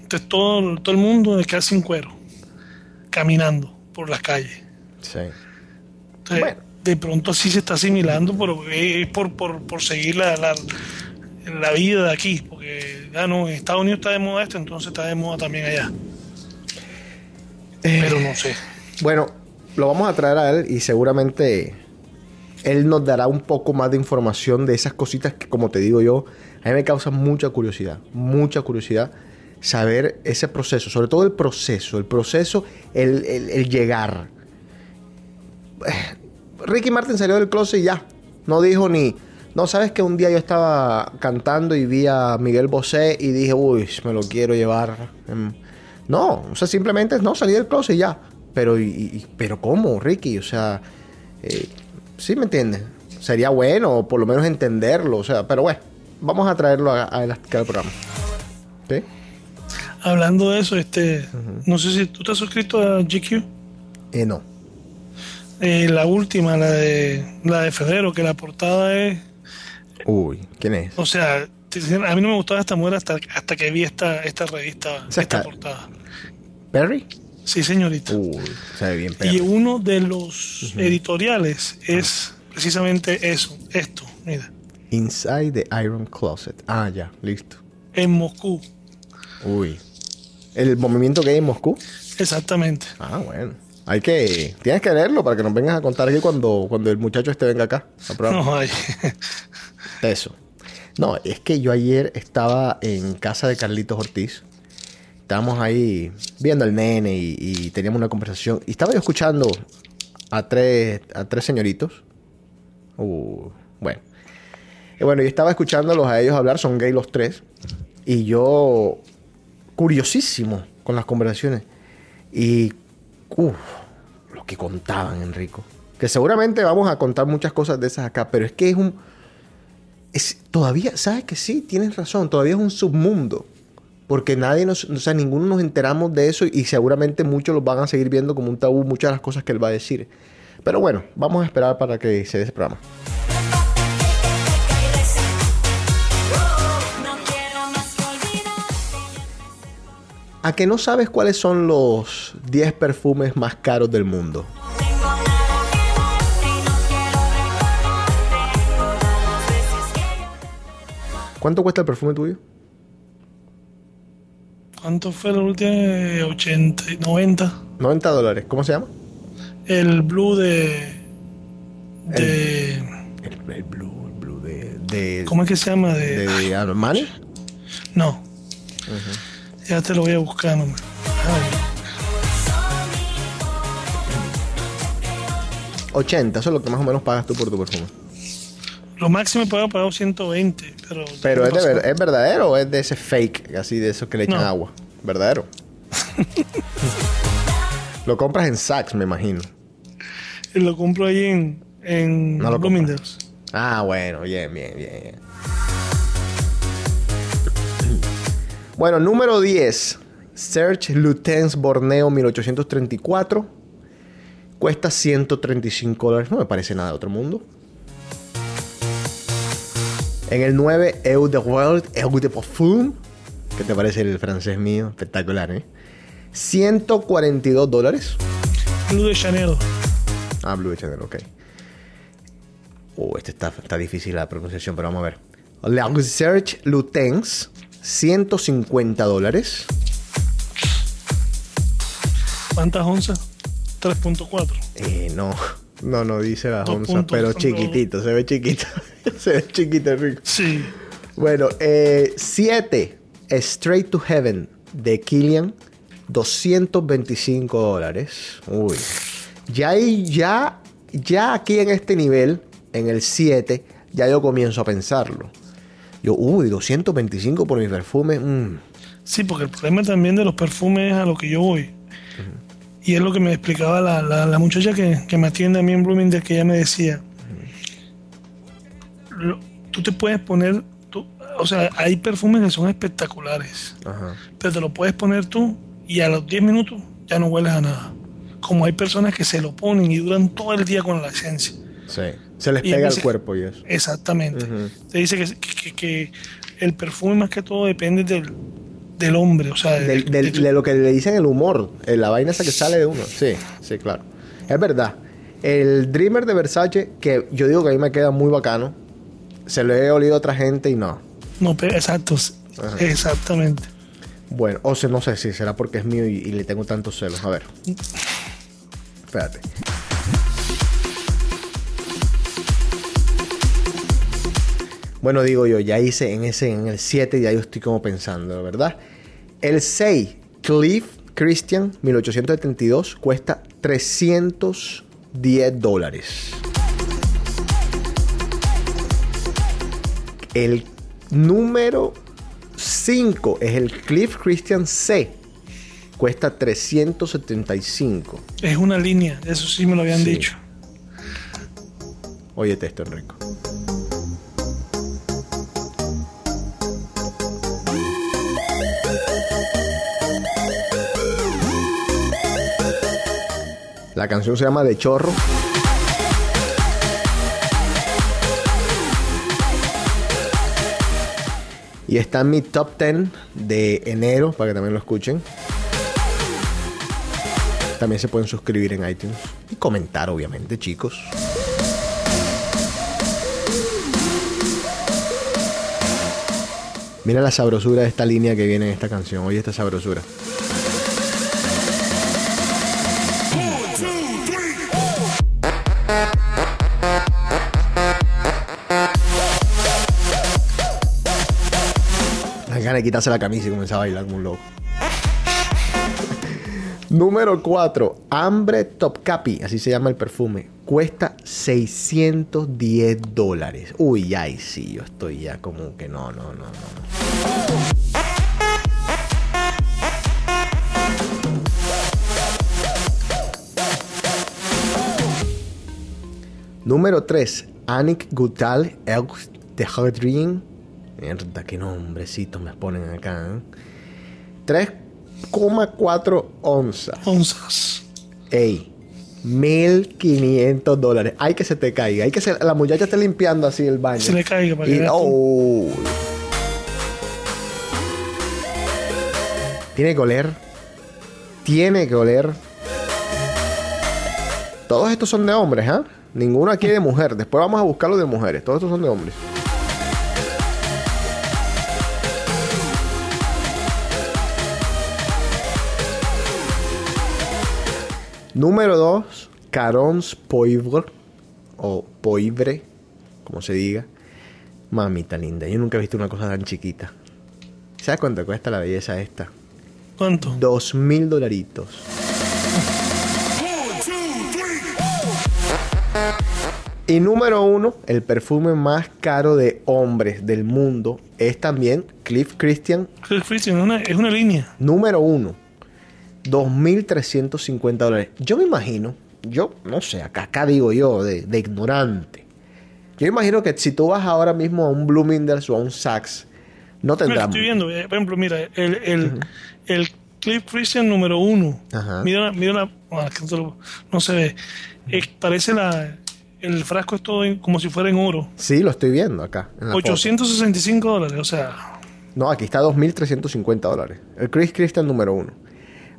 Entonces todo, todo el mundo de casi en cuero, caminando por las calles. Sí. Entonces, Bueno. de pronto sí se está asimilando, pero es por, por, por seguir la, la, la vida de aquí, porque ya no, en Estados Unidos está de moda esto, entonces está de moda también allá. Eh. Pero no sé. Bueno, lo vamos a traer a él y seguramente él nos dará un poco más de información de esas cositas que, como te digo yo, a mí me causa mucha curiosidad, mucha curiosidad saber ese proceso, sobre todo el proceso, el proceso, el, el- el llegar. Ricky Martin salió del closet y ya, no dijo ni, no sabes que un día yo estaba cantando y vi a Miguel Bosé y dije, uy, me lo quiero llevar. em, No, o sea, simplemente no salí del closet y ya. Pero, y, y- pero ¿cómo, Ricky? O sea, eh, sí me entiendes. Sería bueno, por lo menos entenderlo. O sea, pero bueno, vamos a traerlo a, a, a cada programa. ¿Sí? Hablando de eso, este, no sé si tú te has suscrito a GQ. Eh, no. Eh, la última, la de la de febrero, que la portada es, Uy, ¿quién es? o sea, a mí no me gustaba esta mujer hasta, hasta que vi esta, esta revista, esta portada. ¿Perry? Sí, señorita. Uy, se ve bien Y uno de los editoriales es precisamente eso, esto, mira, Inside the Iron Closet. Ah, ya, listo. en Moscú, Uy. ¿El movimiento gay en Moscú? exactamente. Ah, bueno. Hay que... Tienes que leerlo para que nos vengas a contar aquí cuando, cuando el muchacho este venga acá. No hay. Eso. No, es que yo ayer estaba en casa de Carlitos Ortiz. Estábamos ahí viendo al nene y, teníamos una conversación. Y estaba yo escuchando a tres, a tres señoritos. Uh, bueno. Y bueno, yo estaba escuchándolos a ellos hablar, son gay los tres. Y yo, curiosísimo con las conversaciones. Y, uff, lo que contaban, Enrico. Que seguramente vamos a contar muchas cosas de esas acá, pero es que es un es, todavía, ¿sabes que sí? Tienes razón, todavía es un submundo. Porque nadie nos, o sea, ninguno nos enteramos de eso y seguramente muchos lo van a seguir viendo como un tabú, muchas de las cosas que él va a decir. Pero bueno, vamos a esperar para que se dé ese programa. ¿A que no sabes cuáles son los 10 perfumes más caros del mundo? ¿Cuánto cuesta el perfume tuyo? ¿Cuánto fue la última? Eh, 80, 90. 90 dólares. ¿Cómo se llama? El blue de. de El, el blue, el blue de, de, ¿Cómo es que se llama? De, de Armani. no. Ya te lo voy a buscar, no me- Ay, 80, eso es lo que más o menos pagas tú por tu perfume. Lo máximo he pagado, he pagado 120. Pero, Pero es, de pasó. ver- ¿es verdadero o es de ese fake, así de esos que le echan No. agua? ¿Verdadero? Lo compras en Saks, me imagino. Y lo compro ahí en, en No lo Bloomingdale's. Ah, bueno, bien, bien, bien. bien. Bueno, número 10. Search Lutens Borneo 1834. Cuesta 135 dólares. No me parece nada de otro mundo. En el 9, Eau de World, Eau de Parfum. ¿Qué te parece el francés mío? Espectacular, ¿eh? 142 dólares. Blue de Chanel. Ah, Blue Chanel, ok. Oh, este está, está difícil la pronunciación, pero vamos a ver. La Research Lutens, 150 dólares. ¿Cuántas onzas? 3.4. Eh, no, no, no dice la Dos onza, puntos, pero chiquitito, se ve chiquito. se ve chiquito, rico. Sí. Bueno, 7. Straight to Heaven de Killian, 225 dólares. Uy. Ya ya, ya aquí en este nivel, en el 7, ya yo comienzo a pensarlo. Yo, uy, 225 por mi perfume. mm. Sí, porque el problema también de los perfumes es a lo que yo voy. Y es lo que me explicaba la, la- la muchacha que, que me atiende a mí en Bloomingdale, que ella me decía, lo- tú te puedes poner, tú- o sea, hay perfumes que son espectaculares, Ajá. pero te lo puedes poner tú y a los 10 minutos ya no hueles a nada. Como hay personas que se lo ponen y duran todo el día con la esencia. Sí. Se les Y pega al cuerpo y eso. Exactamente. Te dice que, que- que el perfume más que todo depende del, del hombre, o sea, Del- de- del- de- de lo que le dicen el humor, eh, la vaina esa que sale de uno. Sí, sí, claro. Es verdad. El Dreamer de Versace, que yo digo que a mí me queda muy bacano, se lo he olido a otra gente y no. No, pero exacto, Ajá. exactamente. Bueno, o sea, no sé si será porque es mío y, y le tengo tantos celos. A ver. Espérate. Bueno, digo yo, ya hice en ese, en el 7, ya yo estoy como pensando, ¿verdad? El 6, Cliff Christian, 1872, cuesta 310 dólares. El número 5 es el Cliff Christian C. Cuesta 375. Es una línea, eso sí me lo habían Sí. dicho. Óyete esto, Enrico. La canción se llama De Chorro. Y está en mi top 10 de enero, para que también lo escuchen. También se pueden suscribir en iTunes. Y comentar, obviamente, chicos. Mira la sabrosura de esta línea que viene en esta canción. Oye esta sabrosura. De quitarse la camisa y comenzar a bailar como un loco. Número 4. Hambre Top Capi. Así se llama el perfume. Cuesta 610 dólares. Uy, ay, sí, yo estoy ya como que no, no, no, no. Número 3. Anik Gutal Elk de Hadrin. Mierda, qué nombrecitos me ponen acá. ¿eh? 3,4 onzas. Onzas. Ey, 1500 dólares. Hay que se te caiga. Hay que se, la muchacha esté limpiando así el baño. Se le caiga para Y- oh. Tiene que oler. Tiene que oler. Todos estos son de hombres, ¿ah? Ninguno aquí de mujer. Después vamos a buscarlo de mujeres. Todos estos son de hombres. Número 2, Carons Poivre o Poivre, como se diga. Mamita linda, yo nunca he visto una cosa tan chiquita. ¿Sabes cuánto cuesta la belleza esta? ¿Cuánto? Dos mil dolaritos. Y número uno, el perfume más caro de hombres del mundo es también Cliff Christian Cliff Christian es una, es una línea. Número uno, 2.350 dólares. Yo me imagino, yo no sé, acá, acá digo yo, de, de ignorante. Yo imagino que si tú vas ahora mismo a un Bloomingdale's o a un Saks, no Mira, tendrán. estoy viendo, eh, por ejemplo, mira, el, el, el Cliff Christian número uno. Ajá. Mira, mira la. no, se ve. Eh, parece la. El frasco es todo en- como si fuera en oro. Sí, lo estoy viendo acá. en la foto. 865 dólares, o sea. No, aquí está 2.350 dólares. El Chris Christian número uno.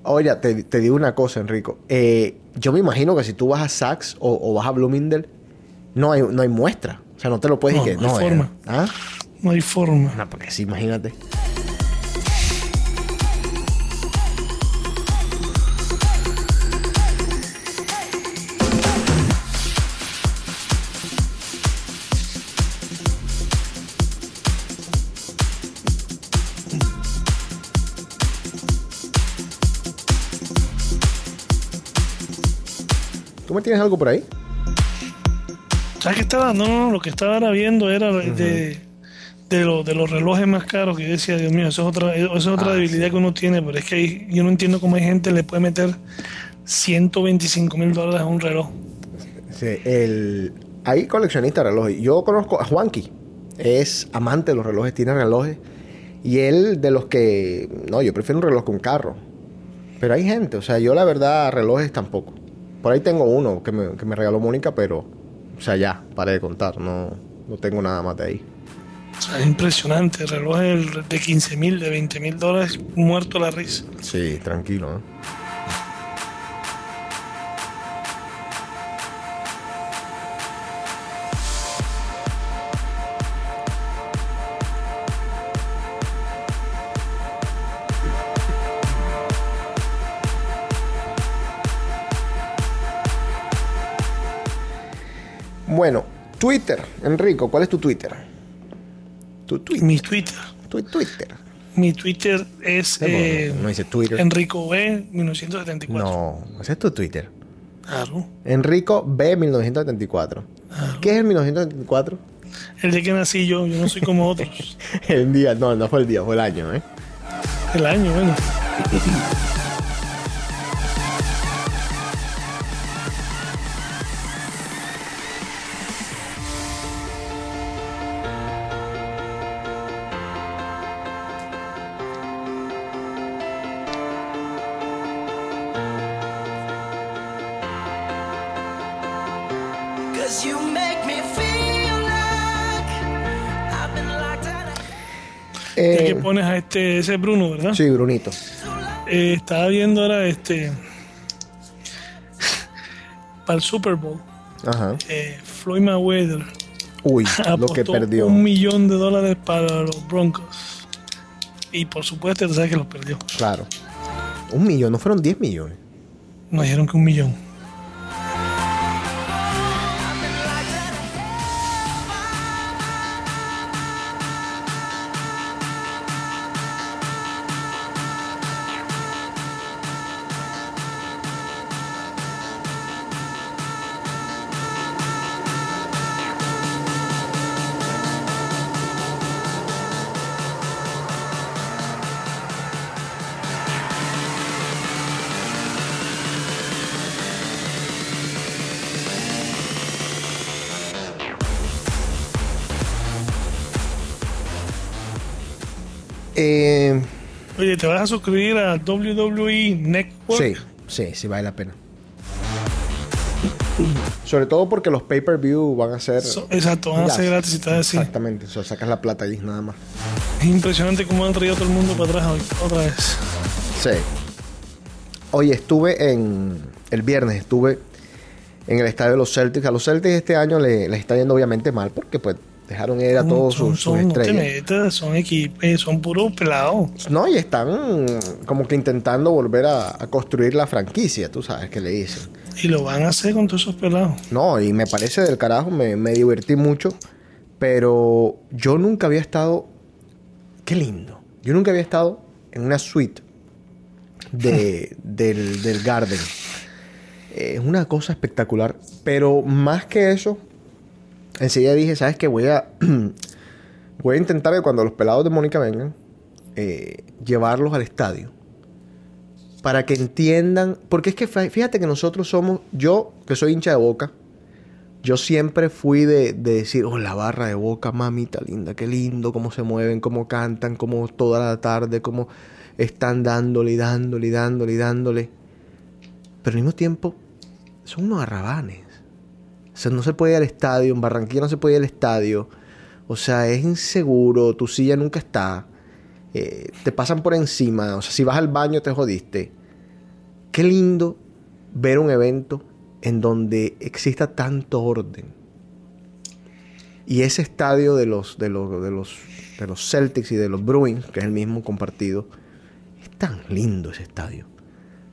Oye, te, te digo una cosa, Enrico. Eh, yo me imagino que si tú vas a Saks o, o vas a Bloomingdale, no hay, no hay muestra. O sea, no te lo puedes No, decir que no hay no. forma. eh, ¿Ah? No hay forma. No, porque sí, imagínate. ¿Tú me tienes algo por ahí? ¿Sabes qué estaba? No, lo que estaba ahora viendo era de, de, lo- de los relojes más caros que yo decía, Dios mío, eso es otra, eso es otra Ah, debilidad que uno tiene, pero es que hay- yo no entiendo cómo hay gente que le puede meter 125 mil dólares a un reloj. Sí, el... Hay coleccionistas de relojes. Yo conozco a Juanqui. Es amante de los relojes, tiene relojes. Y él de los que... No, yo prefiero un reloj un carro. Pero hay gente, o sea, yo la verdad relojes tampoco. Por ahí tengo uno que me, que me regaló Mónica, pero... O sea, ya, paré de contar. No, no tengo nada más de ahí. O sea, es impresionante, relojes de 15 mil, de 20 mil dólares, muerto la risa. Sí, tranquilo, ¿eh? Bueno, Twitter, Enrico, ¿cuál es tu Twitter? Tu Twitter. Mi Twitter, Tu Twitter. mi Twitter es eh, no dice Twitter. Enrico B 1974. No, ese es tu Twitter. Claro. Enrico B 1974. ¿Qué es el 1974? El de que nací yo, yo no soy como otros. El día, no, no fue el día, fue el año, ¿eh? El año, bueno. pones a este, ese es Bruno, ¿verdad? sí, Brunito. Eh, estaba viendo ahora este. para el Super Bowl. Ajá. eh, Floyd Mayweather Uy, lo que perdió. un millón de dólares para los Broncos. Y por supuesto, tú sabes que los perdió. Claro. Un millón, no fueron 10 millones. Nos dijeron que un millón. Eh, Oye, ¿te vas a suscribir a WWE Network? sí, sí, sí vale la pena. Sobre todo porque los pay-per-view van a ser... So- exacto, van a ser gratis y tal así. Exactamente, o sea, sacas la plata ahí nada más. Es impresionante cómo han traído todo el mundo para atrás otra vez. Sí. Oye, estuve en. El viernes estuve en el estadio de los Celtics. A los Celtics este año le- les está yendo obviamente mal porque pues dejaron ir a todos son, sus, sus son, no te estrellas. metas, son equipos, son puros pelados. No, y están como que intentando volver a, a construir la franquicia, tú sabes que le dicen. Y lo van a hacer con todos esos pelados. No, y me parece del carajo, me, me divertí mucho, pero yo nunca había estado, qué lindo, yo nunca había estado en una suite de, del, del Garden. Es una cosa espectacular, pero más que eso, enseguida dije, ¿sabes qué? Voy a, voy a intentar que cuando los pelados de Mónica vengan, eh, llevarlos al estadio para que entiendan, porque es que fí- fíjate que nosotros somos, yo que soy hincha de boca, yo siempre fui de, de decir, oh, la barra de boca, mamita linda, qué lindo, cómo se mueven, cómo cantan, cómo toda la tarde, cómo están dándole y dándole y dándole y dándole. Pero al mismo tiempo, son unos arrabanes. Sea, no se puede ir al estadio, en Barranquilla no se puede ir al estadio. O sea, es inseguro, tu silla nunca está. eh, te pasan por encima. O sea, si vas al baño te jodiste. qué lindo ver un evento en donde exista tanto orden. Y ese estadio de los, de los, de los, de los Celtics y de los Bruins, que es el mismo compartido, es tan lindo ese estadio.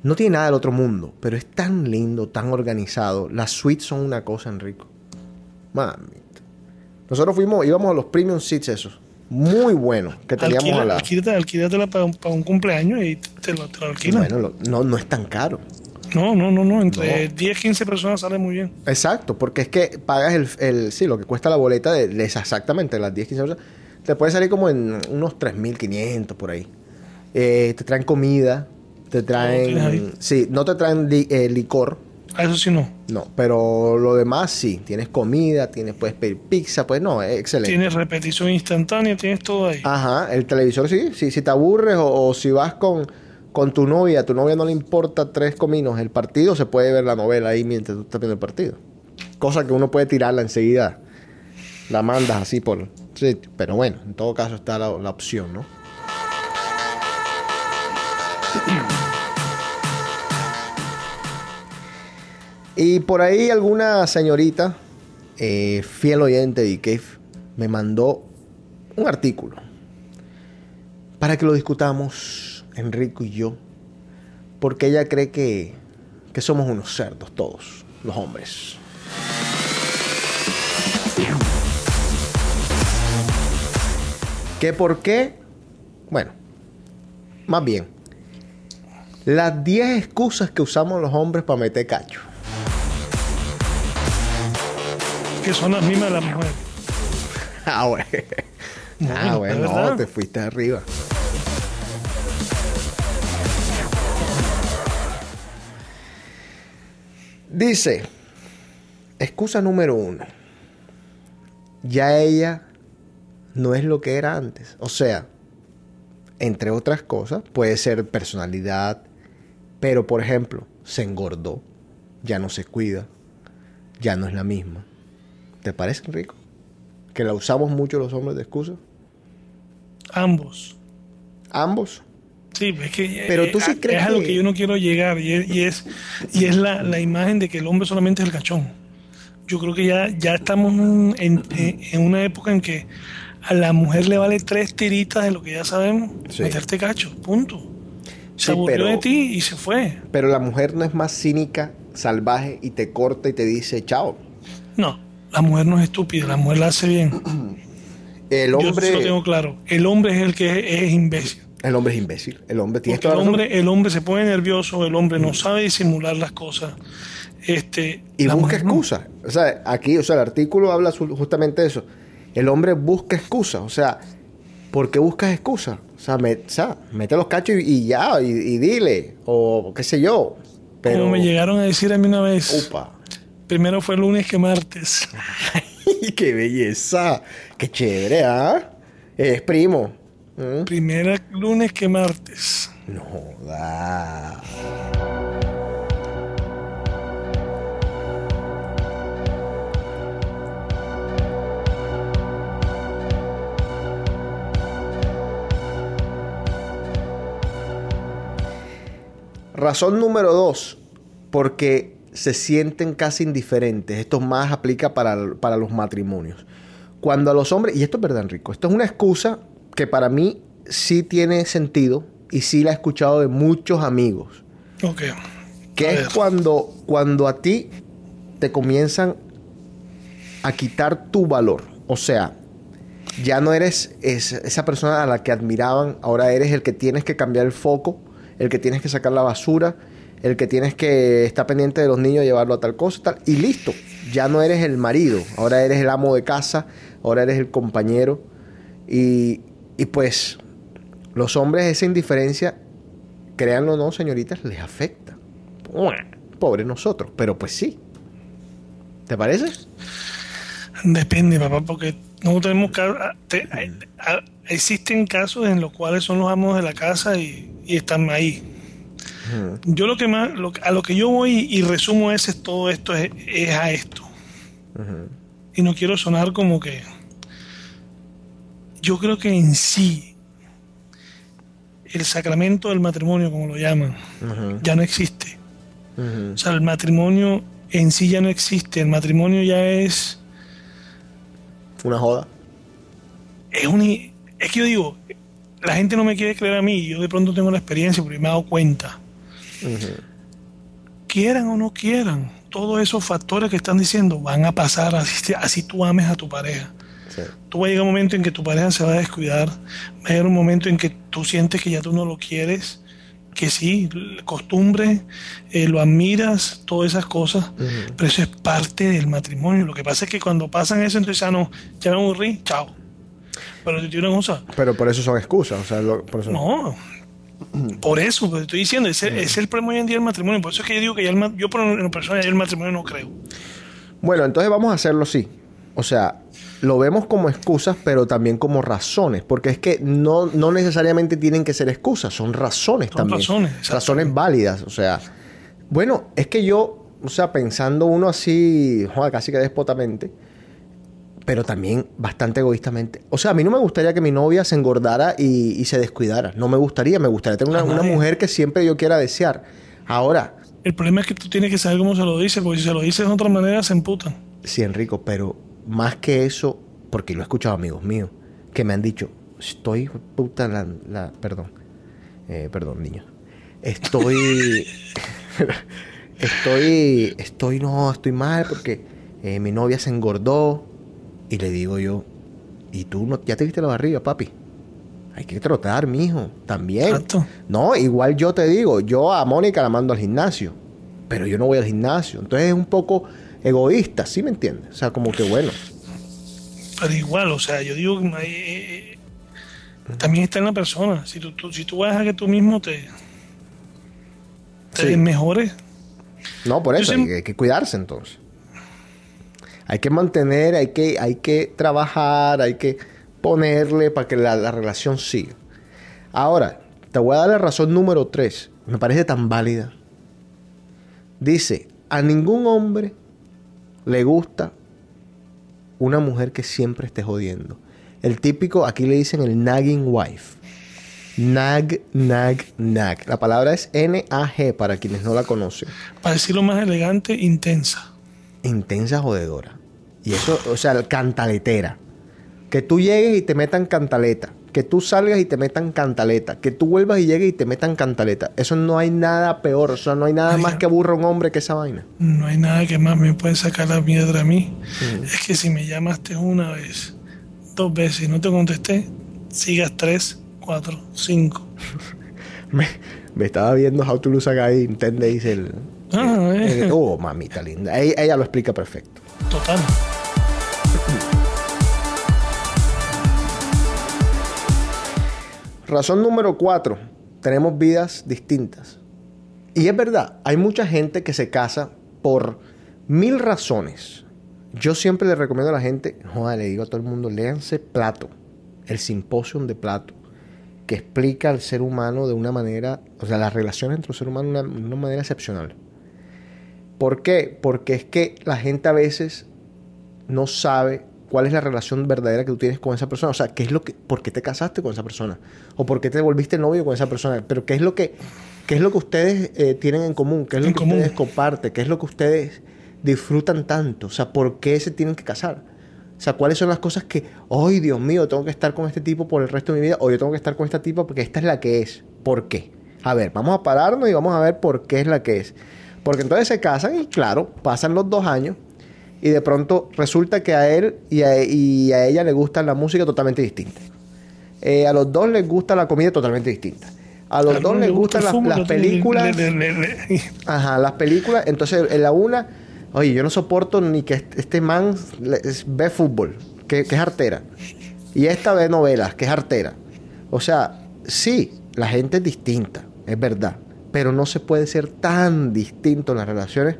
No tiene nada del otro mundo, pero es tan lindo, tan organizado. Las suites son una cosa, Enrico. Mamita. Nosotros fuimos, íbamos a los premium seats esos. Muy buenos. Que teníamos Alquila- a la... alquílate- alquílatela para un, para un cumpleaños y te lo, te lo alquilan. Bueno, lo- no, no es tan caro. No, no, no, no. Entre No. 10, 15 personas sale muy bien. Exacto, porque es que pagas el, el sí, lo que cuesta la boleta de, exactamente las 10, 15 personas. Te puede salir como en unos 3.500 por ahí. Eh, te traen comida, te ahí. traen... Sí, no te traen li- eh, licor, A eso sí no. no, pero lo demás sí. Tienes comida, tienes, puedes pedir pizza, pues no, es excelente. Tienes repetición instantánea, tienes todo ahí. Ajá, el televisor sí, sí si te aburres o, o si vas con, con tu novia, a tu novia no le importa tres cominos el partido, se puede ver la novela ahí mientras tú estás viendo el partido. Cosa que uno puede tirarla enseguida. La mandas así por... Sí, pero bueno, en todo caso está la, la opción, ¿no? Y por ahí alguna señorita, eh, fiel oyente de Cave, me mandó un artículo para que lo discutamos Enrico y yo, porque ella cree que, que somos unos cerdos todos, los hombres. ¿Que por qué? Bueno, más bien, las 10 excusas que usamos los hombres para meter cacho. Que son las mismas de las mujeres. Ah, bueno. Ah, Bueno, bueno, es no, te fuiste arriba. Dice, excusa número uno. Ya ella no es lo que era antes. O sea, entre otras cosas, puede ser personalidad, pero por ejemplo, se engordó, ya no se cuida, ya no es la misma. ¿Te parece, Enrico? Que la usamos mucho los hombres de excusa. Ambos. Ambos. Sí, es que Pero tú sí eh, crees es a lo que- que yo no quiero llegar y es, y es, y es la, la imagen de que el hombre solamente es el cachón. Yo creo que ya, ya estamos en, en- en una época en que a la mujer le vale tres tiritas de lo que ya sabemos, Sí. meterte cacho, punto. Se Sí, aburrió pero- de ti y se fue. Pero la mujer no es más cínica, salvaje y te corta y te dice chao. No, la mujer no es estúpida, la mujer la hace bien. El Yo hombre, sí lo tengo claro. El hombre es el que es, es imbécil. el hombre es imbécil. El hombre tiene el hombre, el hombre se pone nervioso, el hombre no sabe disimular las cosas. Este, Y busca no. excusas. O sea, aquí, o sea, el artículo habla justamente de eso. El hombre busca excusas. O sea, ¿por qué buscas excusas? O sea, me- o sea, mete los cachos y, y ya, y, y dile, o qué sé yo. Pero, Como me llegaron a decir a mí una vez, Upa. primero fue lunes que martes. ¡Qué belleza! ¡Qué chévere, ah! Es primo. ¿Mm? Primero lunes que martes. No da. Razón número dos, porque se sienten casi indiferentes. Esto más aplica para, para los matrimonios. Cuando a los hombres, y esto es verdad, Enrico, esto es una excusa que para mí sí tiene sentido y sí la he escuchado de muchos amigos. Ok. Que es cuando, cuando a ti te comienzan a quitar tu valor. O sea, ya no eres es- esa persona a la que admiraban, ahora eres el que tienes que cambiar el foco, el que tienes que sacar la basura, el que tienes que estar pendiente de los niños, llevarlo a tal cosa, tal, y listo. Ya no eres el marido, ahora eres el amo de casa, ahora eres el compañero. Y, y pues los hombres esa indiferencia, créanlo o no, señoritas, les afecta. Pobre nosotros, pero pues sí. ¿Te parece? Depende, papá, porque no tenemos ca- te- a- existen casos en los cuales son los amos de la casa y, y están ahí. Yo lo que más, lo a lo que yo voy y resumo ese todo esto es, es a esto. Y no quiero sonar como que. Yo creo que en sí el sacramento del matrimonio, como lo llaman, ya no existe. O sea, el matrimonio en sí ya no existe. El matrimonio ya es. Una joda. Es, un, es que yo digo, la gente no me quiere creer a mí. Yo de pronto tengo la experiencia porque me he dado cuenta. Quieran o no quieran, todos esos factores que están diciendo van a pasar así, así tú ames a tu pareja. Sí. Tú va a llegar un momento en que tu pareja se va a descuidar, va a llegar un momento en que tú sientes que ya tú no lo quieres, que sí, costumbre, eh, lo admiras, todas esas cosas, pero eso es parte del matrimonio. Lo que pasa es que cuando pasan eso, entonces ya no, ya me aburrí, chao. Pero te digo una cosa, Pero por eso son excusas. O sea, lo- por eso no. Por eso, pues, estoy diciendo, ese, ese es el problema hoy en día del matrimonio. Por eso es que yo digo que ya el, yo por en persona ya el matrimonio no creo. Bueno, entonces vamos a hacerlo así. O sea, lo vemos como excusas, pero también como razones. Porque es que no, no necesariamente tienen que ser excusas, son razones Son también. razones, razones válidas. O sea, bueno, es que yo, o sea, pensando uno así, joder, casi que despotamente, pero también bastante egoístamente. O sea, a mí no me gustaría que mi novia se engordara y, y se descuidara. No me gustaría. Me gustaría tener una, A una nadie. mujer que siempre yo quiera desear. Ahora, El problema es que tú tienes que saber cómo se lo dices, porque si se lo dices de otra manera se emputan. Sí, Enrico, pero más que eso, porque lo he escuchado amigos míos, que me han dicho, estoy puta la, la- perdón, eh, perdón, niño, estoy, estoy, estoy, no, estoy mal porque eh, mi novia se engordó y le digo yo, ¿y tú no, ya te viste la barriga, papi? Hay que trotar, mijo, también. Exacto. No, igual yo te digo, yo a Mónica la mando al gimnasio, pero yo no voy al gimnasio. Entonces es un poco egoísta, ¿sí me entiendes? O sea, como que bueno. Pero igual, o sea, yo digo que eh, eh, también está en la persona. Si tú, tú- si tú vas a que tú mismo te, te Sí. mejores, No, por Yo eso, hay, que cuidarse entonces. Hay que mantener, hay que, hay que trabajar, hay que ponerle para que la, la relación siga. Ahora, te voy a dar la razón número 3. Me parece tan válida. Dice, a ningún hombre le gusta una mujer que siempre esté jodiendo. El típico, aquí le dicen el nagging wife. Nag, nag, nag. La palabra es N-A-G para quienes no la conocen. para decirlo más elegante, intensa. Intensa jodedora. Y eso, o sea, cantaletera. Que tú llegues y te metan cantaleta. Que tú salgas y te metan cantaleta. Que tú vuelvas y llegues y te metan cantaleta. Eso no hay nada peor. O sea, no hay nada más que aburra a un hombre que esa vaina. No hay nada que más me puede sacar la piedra a mí. Mm. Es que si me llamaste una vez, dos veces y no te contesté, sigas tres, cuatro, cinco. Me, me estaba viendo How to Lose a Guy in 10 Days el... Ah, eh. el- oh, mamita linda. Ella, ella lo explica perfecto. Total. Razón número cuatro. Tenemos vidas distintas. Y es verdad, hay mucha gente que se casa por mil razones. Yo siempre le recomiendo a la gente, joder, le digo a todo el mundo, léanse Plato, el simposio de Plato, que explica al ser humano de una manera, o sea, las relaciones entre el ser humano de una, manera excepcional. ¿Por qué? Porque es que la gente a veces no sabe cuál es la relación verdadera que tú tienes con esa persona. O sea, qué es lo que, por qué te casaste con esa persona. O por qué te volviste novio con esa persona. Pero qué es lo que, qué es lo que ustedes eh, tienen en común. ¿Qué es lo En que común. ustedes comparten? ¿Qué es lo que ustedes disfrutan tanto? O sea, ¿por qué se tienen que casar? O sea, ¿cuáles son las cosas que, ay, Dios mío, tengo que estar con este tipo por el resto de mi vida? O yo tengo que estar con esta tipa porque esta es la que es. ¿Por qué? A ver, vamos a pararnos y vamos a ver por qué es la que es. Porque entonces se casan y claro, pasan los dos años y de pronto resulta que a él y a, y a ella le gusta la música totalmente distinta. Eh, a los dos les gusta la comida totalmente distinta. A los dos les le gusta gustan las, películas. le- le- le- le- Ajá, las películas. Entonces, en la una, oye, yo no soporto ni que este, man ve fútbol, que, que es artera. Y esta ve novelas, que es artera. O sea, sí, la gente es distinta, es verdad. Pero no se puede ser tan distinto en las relaciones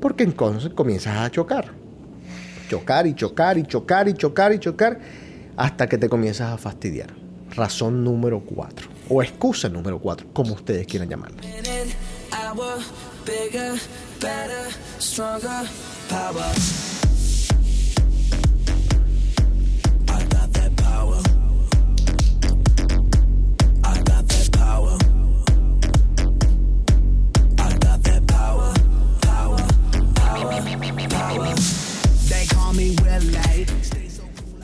porque entonces comienzas a chocar. Chocar y chocar y chocar y chocar y chocar hasta que te comienzas a fastidiar. Razón número cuatro. O excusa número cuatro, como ustedes quieran llamarla.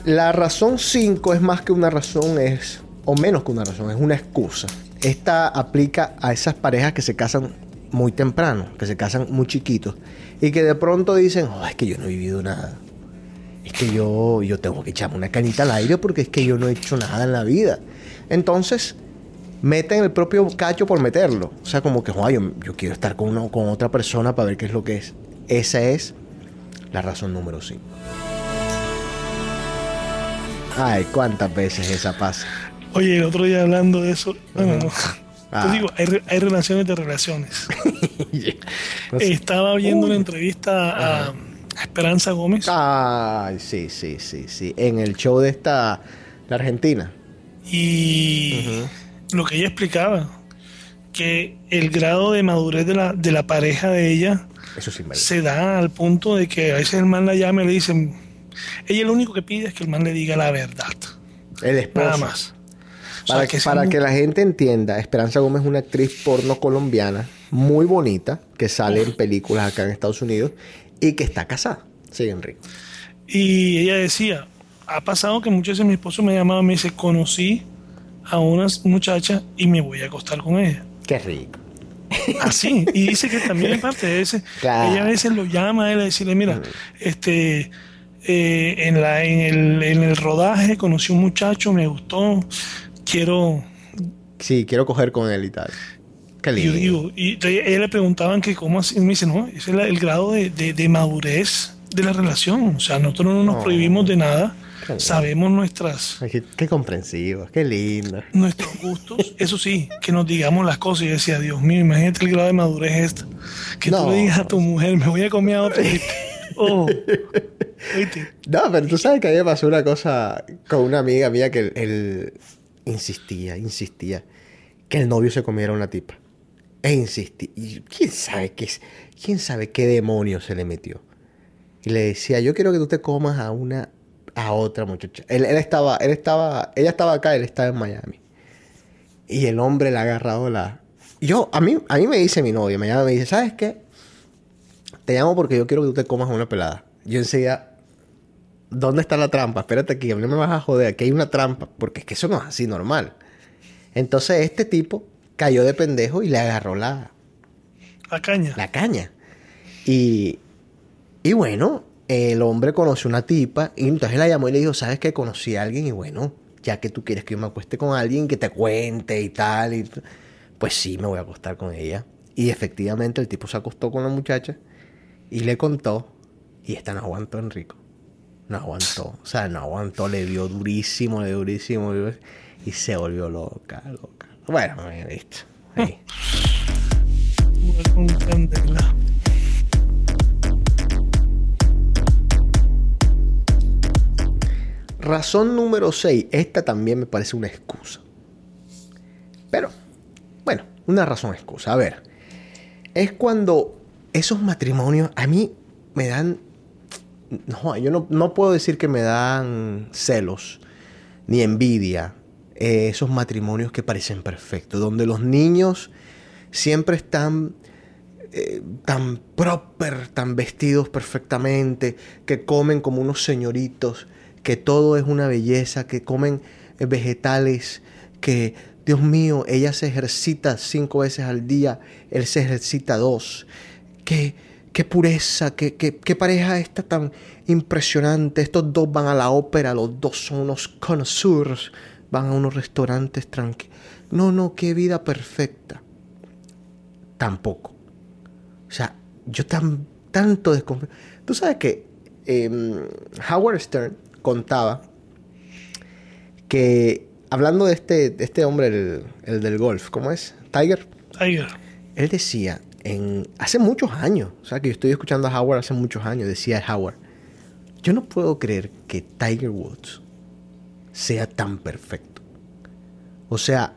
La razón 5 es más que una razón, es, o menos que una razón, es una excusa. Esta aplica a esas parejas que se casan muy temprano, que se casan muy chiquitos y que de pronto dicen, "Oh, es que yo no he vivido nada. Es que yo, yo tengo que echarme una canita al aire porque es que yo no he hecho nada en la vida. Entonces, meten el propio cacho por meterlo. O sea, como que, "Joder, yo, yo quiero estar con, una- con otra persona para ver qué es lo que es. Esa es la razón número 5. Ay, cuántas veces esa pasa. Oye, el otro día hablando de eso, bueno, no. Ah. Te digo, hay, re- hay relaciones de relaciones. Sé. Estaba viendo una entrevista a, a Esperanza Gómez Ay, sí, sí, sí, sí. En el show de esta, la Argentina. y lo que ella explicaba, que el grado de madurez de la, de la pareja de ella Eso sí se da al punto de que a veces el man la llama y le dicen, ella lo único que pide es que el man le diga la verdad, El esposo. nada más. O sea, Para, que, para que la gente entienda, Esperanza Gómez es una actriz porno colombiana muy bonita que sale en películas acá en Estados Unidos y que está casada. Sí, Enrique. Y ella decía, ha pasado que muchas veces mi esposo me llamaba y me dice, conocí a una muchacha y me voy a acostar con ella. Qué rico. Así. Y dice que también en parte de ese, Claro. ella a veces lo llama a él a decirle, mira, este, eh, en, la, en, el, en el rodaje conocí un muchacho, me gustó, quiero... Sí, quiero coger con él y tal. Qué lindo. yo digo, y ella le preguntaban que cómo así, y me dice, no, ese es la- el grado de, de- de madurez de la relación. O sea, nosotros no nos No. prohibimos de nada. Sabemos nuestras qué, qué comprensivo, qué lindo. nuestros gustos, eso sí, que nos digamos las cosas. Y yo decía, Dios mío, imagínate el grado de madurez esta. Que No. tú le digas a tu mujer, me voy a comer a otro. Oh. No, pero tú sabes que a mí me pasó una cosa con una amiga mía que él, él insistía, insistía que el novio se comiera una tipa. E insistía. Y quién sabe qué es, quién sabe qué demonio se le metió. Y le decía, yo quiero que tú te comas a una, a otra muchacha. Él, él estaba, él estaba, ella estaba acá, él estaba en Miami. Y el hombre le ha agarrado la. Yo, a mí, a mí me dice mi novia, me llama y me dice, ¿sabes qué? Te llamo porque yo quiero que tú te comas a una pelada. Yo enseguida, ¿dónde está la trampa? Espérate aquí, no me vas a joder, aquí hay una trampa, porque es que eso no es así normal. Entonces este tipo cayó de pendejo y le agarró la, La caña. la caña. Y, y bueno, el hombre conoció una tipa y entonces la llamó y le dijo, ¿sabes que conocí a alguien? Y bueno, ya que tú quieres que yo me acueste con alguien que te cuente y tal, y pues sí, me voy a acostar con ella. Y efectivamente el tipo se acostó con la muchacha y le contó y esta no aguantó Enrico. No aguantó. O sea, no aguantó, le dio durísimo, le durísimo. Y se volvió loca, loca. Bueno, listo. Ahí. Razón número 6. Esta también me parece una excusa. Pero, bueno, una razón excusa. A ver, es cuando esos matrimonios a mí me dan... No, yo no, no puedo decir que me dan celos ni envidia. eh, esos matrimonios que parecen perfectos, donde los niños siempre están eh, tan proper, tan vestidos perfectamente, que comen como unos señoritos, que todo es una belleza, que comen eh, vegetales, que, Dios mío, ella se ejercita cinco veces al día, él se ejercita dos. Qué, qué pureza, qué, qué, qué pareja esta tan impresionante. Estos dos van a la ópera, los dos son unos connoisseurs, van a unos restaurantes tranquilos. No, no, qué vida perfecta. Tampoco. O sea, yo tan, tanto desconfío. Tú sabes que eh, Howard Stern contaba que, hablando de este, de este hombre, el, el del golf, ¿cómo es? Tiger. Tiger. Él decía, en, hace muchos años, o sea, que yo estoy escuchando a Howard hace muchos años, decía Howard, yo no puedo creer que Tiger Woods sea tan perfecto. O sea,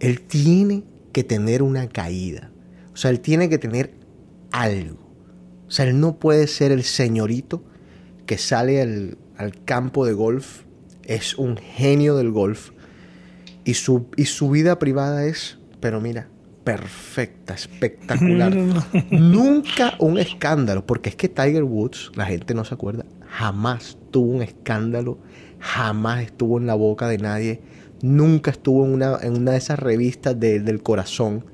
él tiene que tener una caída. O sea, él tiene que tener algo. O sea, él no puede ser el señorito que sale al, al campo de golf, es un genio del golf, y su, y su vida privada es, pero mira, perfecta, espectacular. Nunca un escándalo, porque es que Tiger Woods, la gente no se acuerda jamás tuvo un escándalo, jamás estuvo en la boca de nadie, nunca estuvo en una, en una de esas revistas de- del corazón,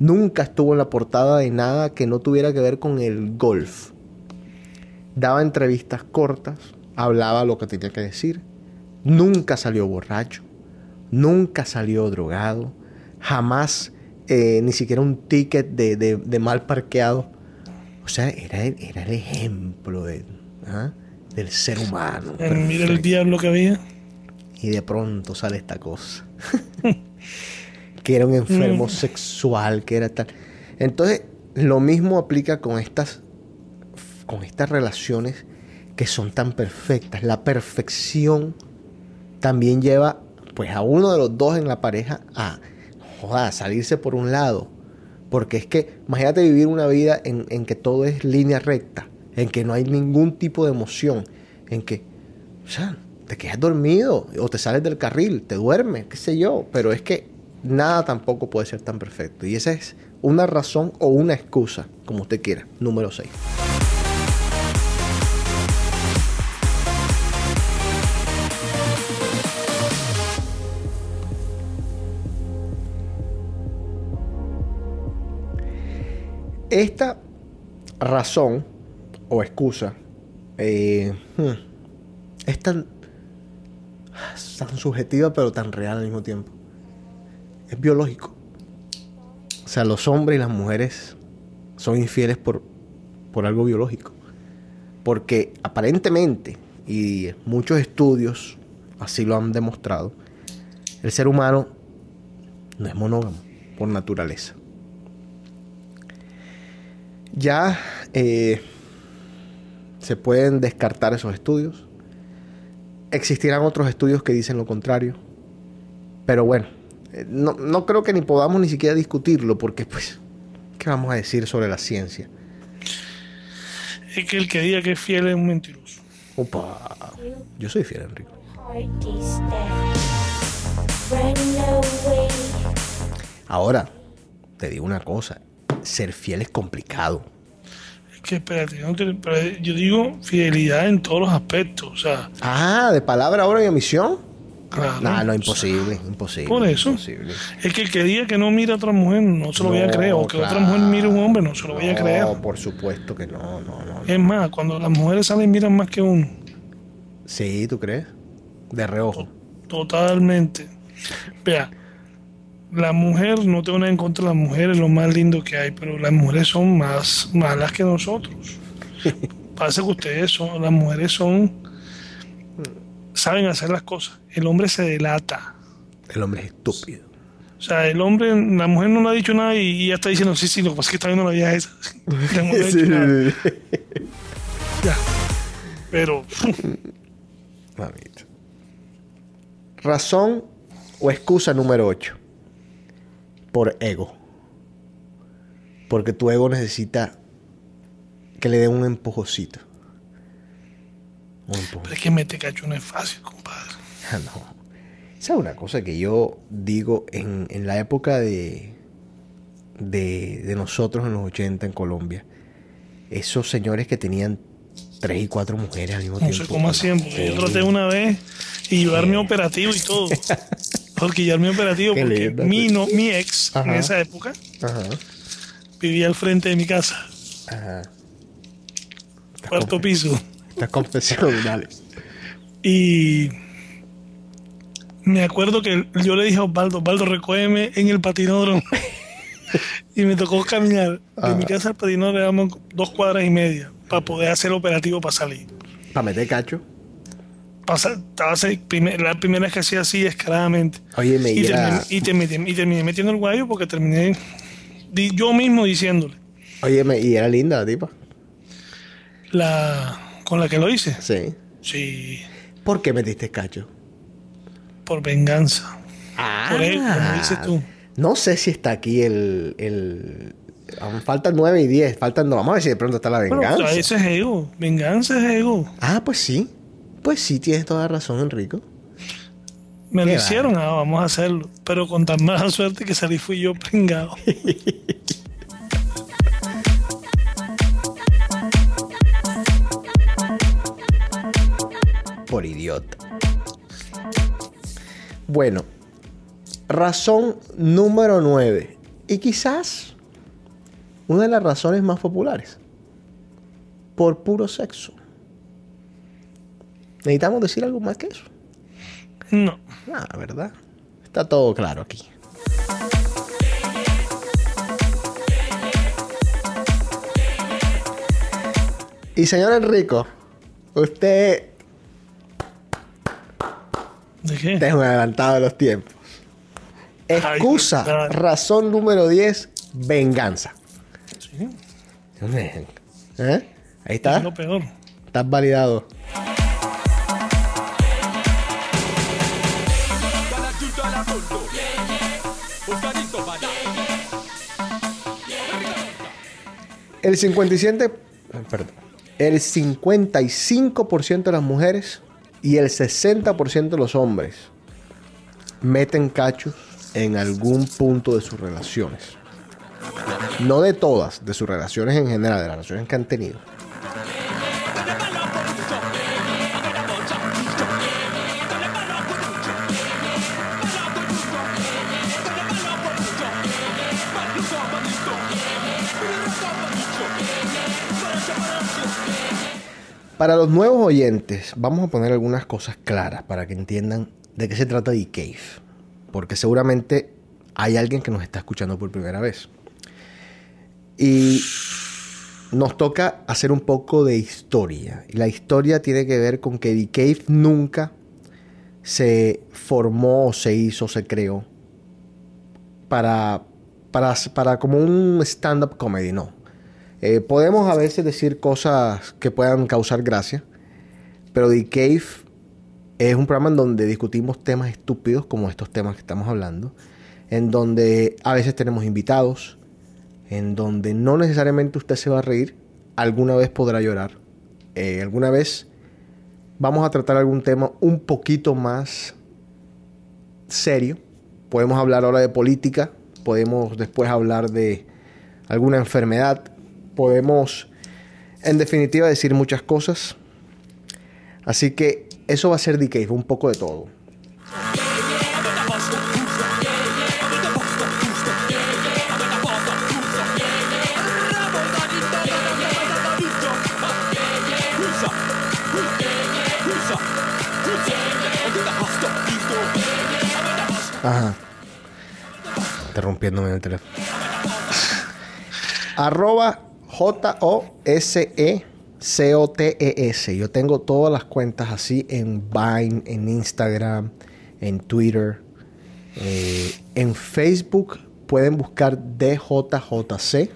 nunca estuvo en la portada de nada que no tuviera que ver con el golf. Daba entrevistas cortas, hablaba lo que tenía que decir, nunca salió borracho, nunca salió drogado, jamás eh, ni siquiera un ticket de, de- de mal parqueado. O sea, era, el- era el ejemplo de, ¿ah? del ser humano. Eh, Mira el perfecto. diablo que había. Y de pronto sale esta cosa. que era un enfermo sexual, que era tal. Entonces, lo mismo aplica con estas, con estas relaciones que son tan perfectas. La perfección también lleva pues a uno de los dos en la pareja a joda, a salirse por un lado. Porque es que, imagínate vivir una vida en, en que todo es línea recta, en que no hay ningún tipo de emoción, en que, o sea, te quedas dormido o te sales del carril, te duermes, qué sé yo, pero es que nada tampoco puede ser tan perfecto. Y esa es una razón o una excusa, como usted quiera. Número 6. Esta razón o excusa eh, hmm, es tan, tan subjetiva pero tan real al mismo tiempo. Es biológico. O sea, los hombres y las mujeres son infieles por, por algo biológico. Porque aparentemente, y muchos estudios así lo han demostrado, el ser humano no es monógamo por naturaleza. Ya eh, se pueden descartar esos estudios. Existirán otros estudios que dicen lo contrario. Pero bueno, eh, no, no creo que ni podamos ni siquiera discutirlo porque pues, ¿qué vamos a decir sobre la ciencia? Es que el que diga que es fiel es un mentiroso. Opa, yo soy fiel, Enrico. Ahora, te digo una cosa, ser fiel es complicado. Es que espérate, yo no te- pero yo digo fidelidad en todos los aspectos. O sea, Ah, de palabra, obra y omisión. claro. No, no, o imposible, imposible. Por eso. imposible. es que el que diga que no mira a otra mujer no se lo voy a creer. O que otra mujer mire a un hombre no se lo voy a creer. No, por supuesto que no, no, no. Es más, cuando las mujeres salen miran más que uno. Sí, ¿tú crees? De reojo. Totalmente. Vea, la mujer, no tengo nada en contra de las mujeres, lo más lindo que hay, pero las mujeres son más malas que nosotros. Pasa que ustedes son, las mujeres son, saben hacer las cosas. El hombre se delata. El hombre es estúpido. O sea, el hombre, la mujer no le ha dicho nada y, ya está diciendo, sí, sí, lo que pasa es que está viendo la vieja esa. No ha dicho nada. Ya. Pero, Mamita. Razón o excusa número 8. Por ego. Porque tu ego necesita que le dé un empujocito. Un empujón. pero es que mete cacho no es fácil, compadre. Ah, no. Esa es una cosa que yo digo en, en la época de, de, de nosotros en los 80 en Colombia. Esos señores que tenían tres y cuatro mujeres al mismo No tiempo. sé cómo hacían, porque yo traté una vez y llevar mi operativo y todo. Porque llevar mi operativo, Qué porque mi, no, mi ex Ajá. en esa época Ajá. vivía al frente de mi casa, Ajá. cuarto piso. Estas confesiones, dale. Y me acuerdo que yo le dije a Osvaldo, Osvaldo, recógeme en el patinódromo. y me tocó caminar de mi casa al patinódromo, dos cuadras y media, para poder hacer operativo para salir. Para meter cacho. Pasa- estaba así, primer- la primera vez que hacía así descaradamente. Oye, me y, era- terminé, y, terminé, y terminé metiendo el guayo porque terminé di- yo mismo diciéndole Oye, me- y era linda la tipa. la con la que lo hice. Sí. Sí, ¿Por qué metiste cacho? por venganza. Ah. Por él, como dices tú. No sé si está aquí el. el... aún Faltan 9 y 10. Faltan. No, vamos a ver si de pronto está la venganza. o sea, ese es ego. Venganza es ego. Ah, pues sí. Pues sí, tienes toda razón, Enrico. Me lo hicieron, ah, vamos a hacerlo. Pero con tan mala suerte que salí fui yo pringado. idiota. Bueno, razón número 9. Y quizás una de las razones más populares. Por puro sexo. ¿Necesitamos decir algo más que eso? No. Ah, ¿verdad? Está todo claro aquí. Y señor Enrico, usted ¿De qué? es un adelantado de los tiempos. Excusa, Ay, razón número 10, venganza. Sí, ¿Eh? Ahí está. es lo peor. Estás validado. El 57, perdón, el 55% de las mujeres y el 60% de los hombres meten cachos en algún punto de sus relaciones. No de todas, de sus relaciones en general, de las relaciones que han tenido. Para los nuevos oyentes, vamos a poner algunas cosas claras para que entiendan de qué se trata de Cave. Porque seguramente hay alguien que nos está escuchando por primera vez. Y nos toca hacer un poco de historia. Y la historia tiene que ver con que The Cave nunca se formó, se hizo, se creó para, para, para como un stand-up comedy, no. Eh, podemos a veces decir cosas que puedan causar gracia, pero The Cave es un programa en donde discutimos temas estúpidos como estos temas que estamos hablando, en donde a veces tenemos invitados, en donde no necesariamente usted se va a reír, alguna vez podrá llorar, eh, alguna vez vamos a tratar algún tema un poquito más serio. Podemos hablar ahora de política, podemos después hablar de alguna enfermedad, podemos en definitiva decir muchas cosas. Así que eso va a ser Cave, un poco de todo. Ajá. Interrumpiéndome en el teléfono. Arroba J-O-S-E-C-O-T-E-S. Yo tengo todas las cuentas así en Vine, en Instagram, en Twitter. Eh, en Facebook pueden buscar DJJC.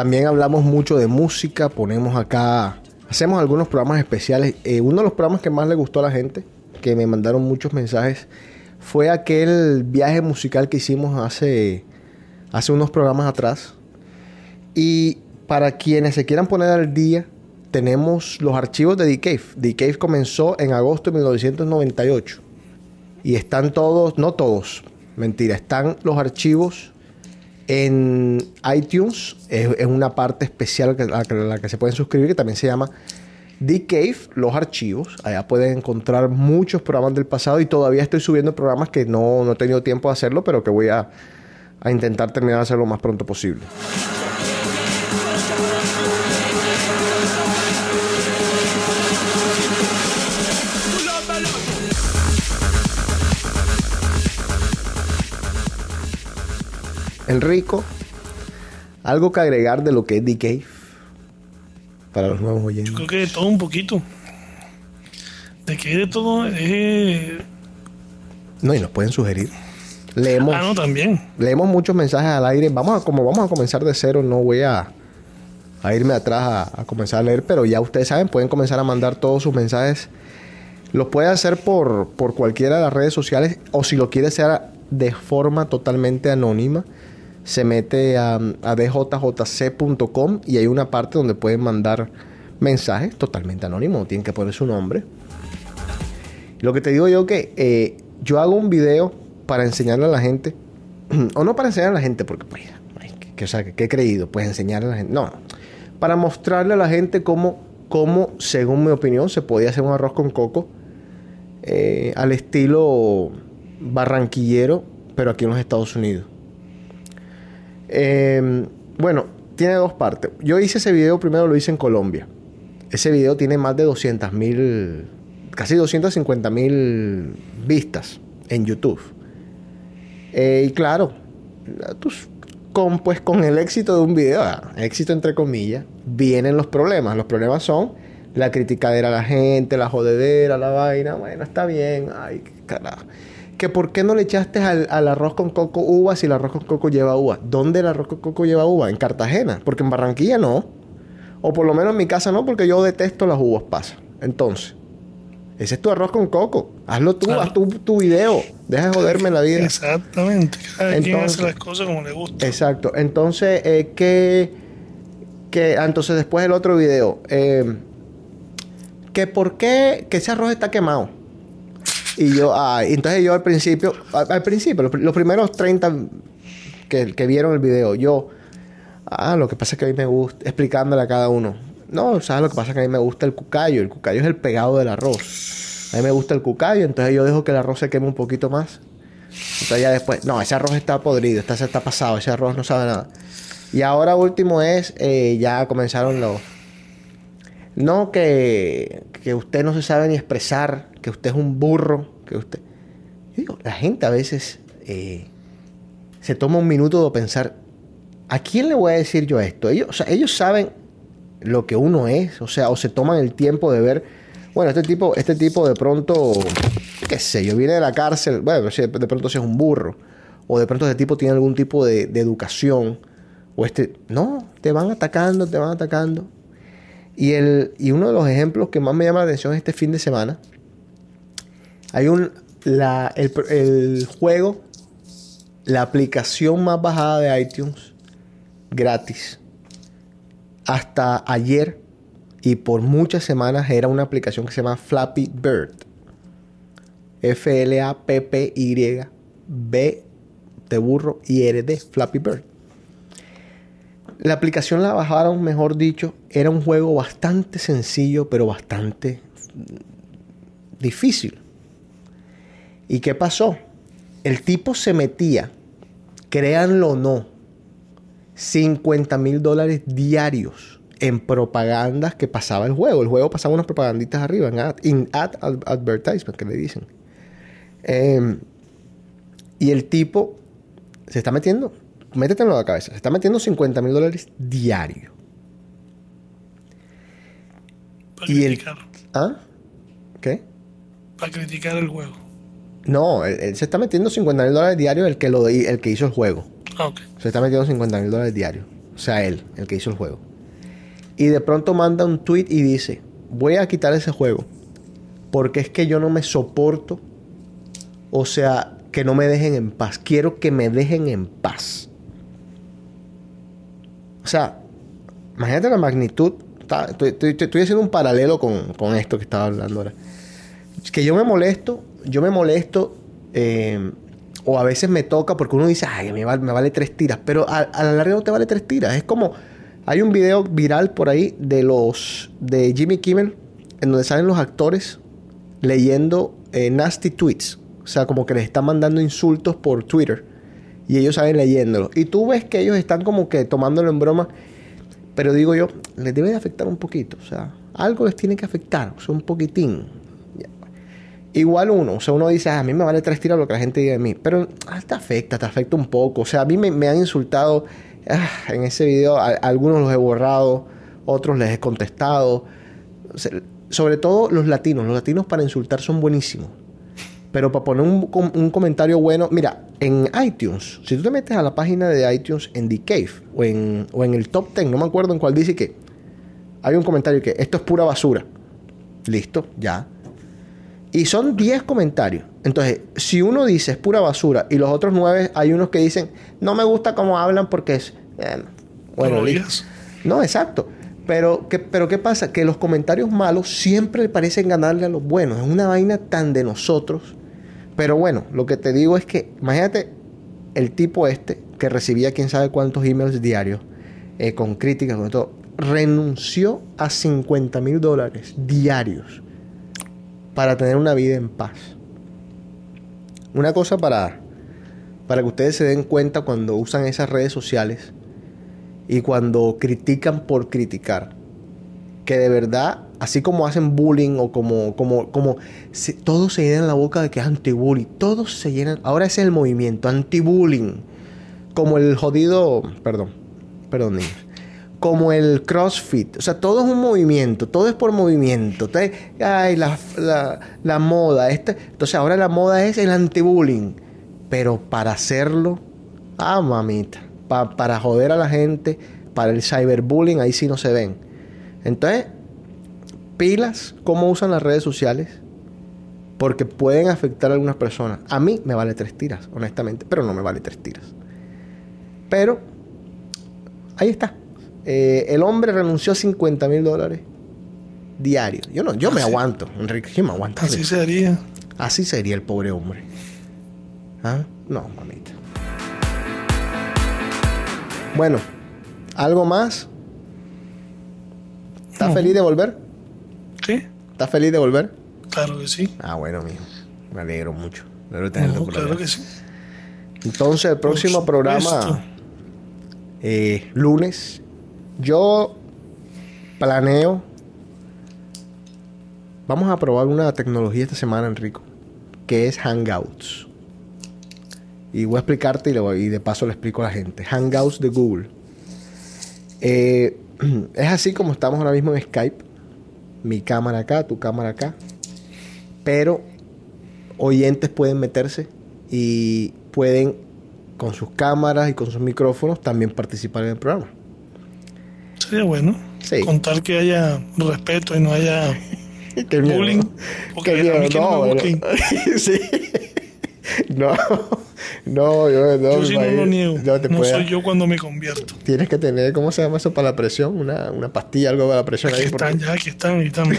También hablamos mucho de música, ponemos acá, hacemos algunos programas especiales. Eh, uno de los programas que más le gustó a la gente, que me mandaron muchos mensajes, fue aquel viaje musical que hicimos hace, hace unos programas atrás. Y para quienes se quieran poner al día, tenemos los archivos de The Cave. The Cave comenzó en agosto de 1998. Y están todos, no todos, mentira, están los archivos en iTunes. Es, una parte especial a la que se pueden suscribir, que también se llama The Cave, los archivos. Allá pueden encontrar muchos programas del pasado y todavía estoy subiendo programas que no, no he tenido tiempo de hacerlo, pero que voy a, a intentar terminar de hacerlo lo más pronto posible. Enrico, algo que agregar de lo que es The Cave para los nuevos oyentes. Creo que de todo un poquito. De que de todo. Eh... No, y nos pueden sugerir. Leemos, Ah, no, también. leemos muchos mensajes al aire. Vamos a, como vamos a comenzar de cero, no voy a, a irme atrás a, a comenzar a leer, pero ya ustedes saben, pueden comenzar a mandar todos sus mensajes. Los puede hacer por, por cualquiera de las redes sociales o si lo quiere hacer de forma totalmente anónima, se mete a, djjc.com y hay una parte donde pueden mandar mensajes totalmente anónimos, tienen que poner su nombre. Lo que te digo yo que eh, yo hago un video para enseñarle a la gente, o no para enseñarle a la gente, porque pues, que, o sea, que, que he creído, pues enseñarle a la gente, no, para mostrarle a la gente cómo, cómo, según mi opinión, se podía hacer un arroz con coco eh, al estilo barranquillero, pero aquí en los Estados Unidos. Eh, bueno, tiene dos partes. Yo hice ese video primero, lo hice en Colombia. Ese video tiene más de 200 mil, casi 250 mil vistas en YouTube. Eh, y claro, con, pues con el éxito de un video, ah, éxito entre comillas, vienen los problemas. Los problemas son la criticadera a la gente, la jodedera, la vaina. Bueno, está bien. Ay, carajo. Que por qué no le echaste al, al arroz con coco uva si el arroz con coco lleva uva. ¿Dónde el arroz con coco lleva uva? En Cartagena. Porque en Barranquilla no. O por lo menos en mi casa no, porque yo detesto las uvas pasas. Entonces, ese es tu arroz con coco. Hazlo tú, Claro. haz tu, tu video. Deja de joderme la vida. Exactamente. Cada quien Entonces- hace las cosas como le gusta. Exacto. Entonces, eh, ¿qué, qué- ah, entonces después el otro video. eh, que por qué que ese arroz está quemado. Y yo, ah, y entonces yo al principio, al, principio, los, primeros 30 que, que vieron el video, yo, ah, lo que pasa es que a mí me gusta, explicándole a cada uno. No, ¿sabes lo que pasa? Que a mí me gusta el cucayo. El cucayo es el pegado del arroz. A mí me gusta el cucayo, entonces yo dejo que el arroz se queme un poquito más. Entonces ya después, no, ese arroz está podrido, está, está pasado, ese arroz no sabe nada. Y ahora último es, eh, ya comenzaron los... No, que, que usted no se sabe ni expresar, que usted es un burro, que usted... Yo digo, la gente a veces eh, se toma un minuto de pensar, ¿a quién le voy a decir yo esto? Ellos, o sea, ellos saben lo que uno es, o sea, o se toman el tiempo de ver, bueno, este tipo, este tipo de pronto, qué sé yo, viene de la cárcel, bueno, de pronto si es un burro, o de pronto este tipo tiene algún tipo de, de educación, o este, no, te van atacando, te van atacando. Y, el, y uno de los ejemplos que más me llama la atención este fin de semana, hay un, la, el, el juego, la aplicación más bajada de iTunes, gratis, hasta ayer y por muchas semanas era una aplicación que se llama Flappy Bird. F-L-A-P-P-Y B de burro y R de Flappy Bird. La aplicación la bajaron, mejor dicho, era un juego bastante sencillo, pero bastante difícil. ¿Y qué pasó? El tipo se metía, créanlo o no, 50 mil dólares diarios en propagandas que pasaba el juego. El juego pasaba unas propaganditas arriba, en ad, in ad ad- advertisement, que le dicen. Eh, y el tipo se está metiendo, métetelo en la cabeza, se está metiendo 50 mil dólares diario. Para Y el- criticar. ¿Ah? ¿Qué? Para criticar el juego. No, él, él se está metiendo 50 mil dólares diarios el que, lo, el que hizo el juego. Ah, ok. Se está metiendo 50 mil dólares diarios. O sea, él, el que hizo el juego. Y de pronto manda un tweet y dice, voy a quitar ese juego. Porque es que yo no me soporto. O sea, que no me dejen en paz. Quiero que me dejen en paz. O sea, imagínate la magnitud. Estoy haciendo un paralelo con, con esto que estaba hablando ahora. Que yo me molesto, yo me molesto, eh, o a veces me toca porque uno dice, ay, me vale, me vale tres tiras, pero a, a la larga no te vale tres tiras. Es como, hay un video viral por ahí de los, de Jimmy Kimmel, en donde salen los actores leyendo eh, nasty tweets. O sea, como que les están mandando insultos por Twitter. Y ellos salen leyéndolo. Y tú ves que ellos están como que tomándolo en broma. Pero digo yo, les debe de afectar un poquito. O sea, algo les tiene que afectar. O sea, un poquitín. Igual uno. O sea, uno dice, "Ah, a mí me vale tres tiras lo que la gente diga de mí. Pero ah, te afecta, te afecta un poco. O sea, a mí me, han insultado ah, en ese video. Algunos los he borrado. Otros les he contestado. Sobre todo los latinos. Los latinos para insultar son buenísimos. Pero para poner un, un comentario bueno, mira, en iTunes, si tú te metes a la página de iTunes en The Cave o en, o en el top 10, no me acuerdo en cuál dice que hay un comentario que esto es pura basura. Listo, ya. Y son 10 comentarios. Entonces, si uno dice es pura basura y los otros 9 hay unos que dicen no me gusta cómo hablan porque es. eh, bueno, listo. No, exacto. Pero ¿qué, pero ¿qué pasa? Que los comentarios malos siempre parecen ganarle a los buenos. Es una vaina tan de nosotros. Pero bueno, lo que te digo es que, imagínate el tipo este, que recibía quién sabe cuántos emails diarios, eh, con críticas, con todo, renunció a 50 mil dólares diarios para tener una vida en paz. Una cosa para, para que ustedes se den cuenta cuando usan esas redes sociales y cuando critican por criticar. Que de verdad, así como hacen bullying o como, como, como se- todos se llenan la boca de que es anti-bullying. Todos se llenan. Ahora es el movimiento, anti-bullying. Como el jodido. Perdón, perdón. Como el CrossFit. O sea, todo es un movimiento. Todo es por movimiento. Entonces, ay, la, la, la moda. Este, entonces, ahora la moda es el anti-bullying. Pero para hacerlo, ah, mamita. pa- para joder a la gente, para el cyberbullying, ahí sí no se ven. Entonces, pilas, cómo usan las redes sociales. Porque pueden afectar a algunas personas. A mí me vale tres tiras, honestamente. Pero no me vale tres tiras. Pero, ahí está. Eh, el hombre renunció a 50 mil dólares diarios. Yo no, yo me aguanto, Enrique, yo me aguanto. Así sería. Así sería el pobre hombre. ¿Ah? No, mamita. Bueno, ¿algo más? ¿Estás No. feliz de volver? ¿Sí? ¿Estás feliz de volver? Claro que sí. Ah, bueno, mijo. Me alegro mucho. Me alegro de tenerte No, por claro acá. que sí. Entonces, el próximo programa, eh, lunes, yo planeo. Vamos a probar una tecnología esta semana, Enrico, que es Hangouts. Y voy a explicarte y, lo- y de paso le explico a la gente. Hangouts de Google. Eh, es así como estamos ahora mismo en Skype. Mi cámara acá, tu cámara acá. Pero oyentes pueden meterse y pueden con sus cámaras y con sus micrófonos también participar en el programa. Sería bueno. Sí. Contar que haya respeto y no haya Qué miedo. bullying. Porque Qué a mí miedo. que no, No, me bueno. busquen. sí. No, no, yo no. Yo sí no lo niego. no te No puede- soy yo cuando me convierto. Tienes que tener, ¿cómo se llama eso para la presión? Una, una pastilla, algo para la presión Aquí ahí. están, ya, aquí están, aquí están.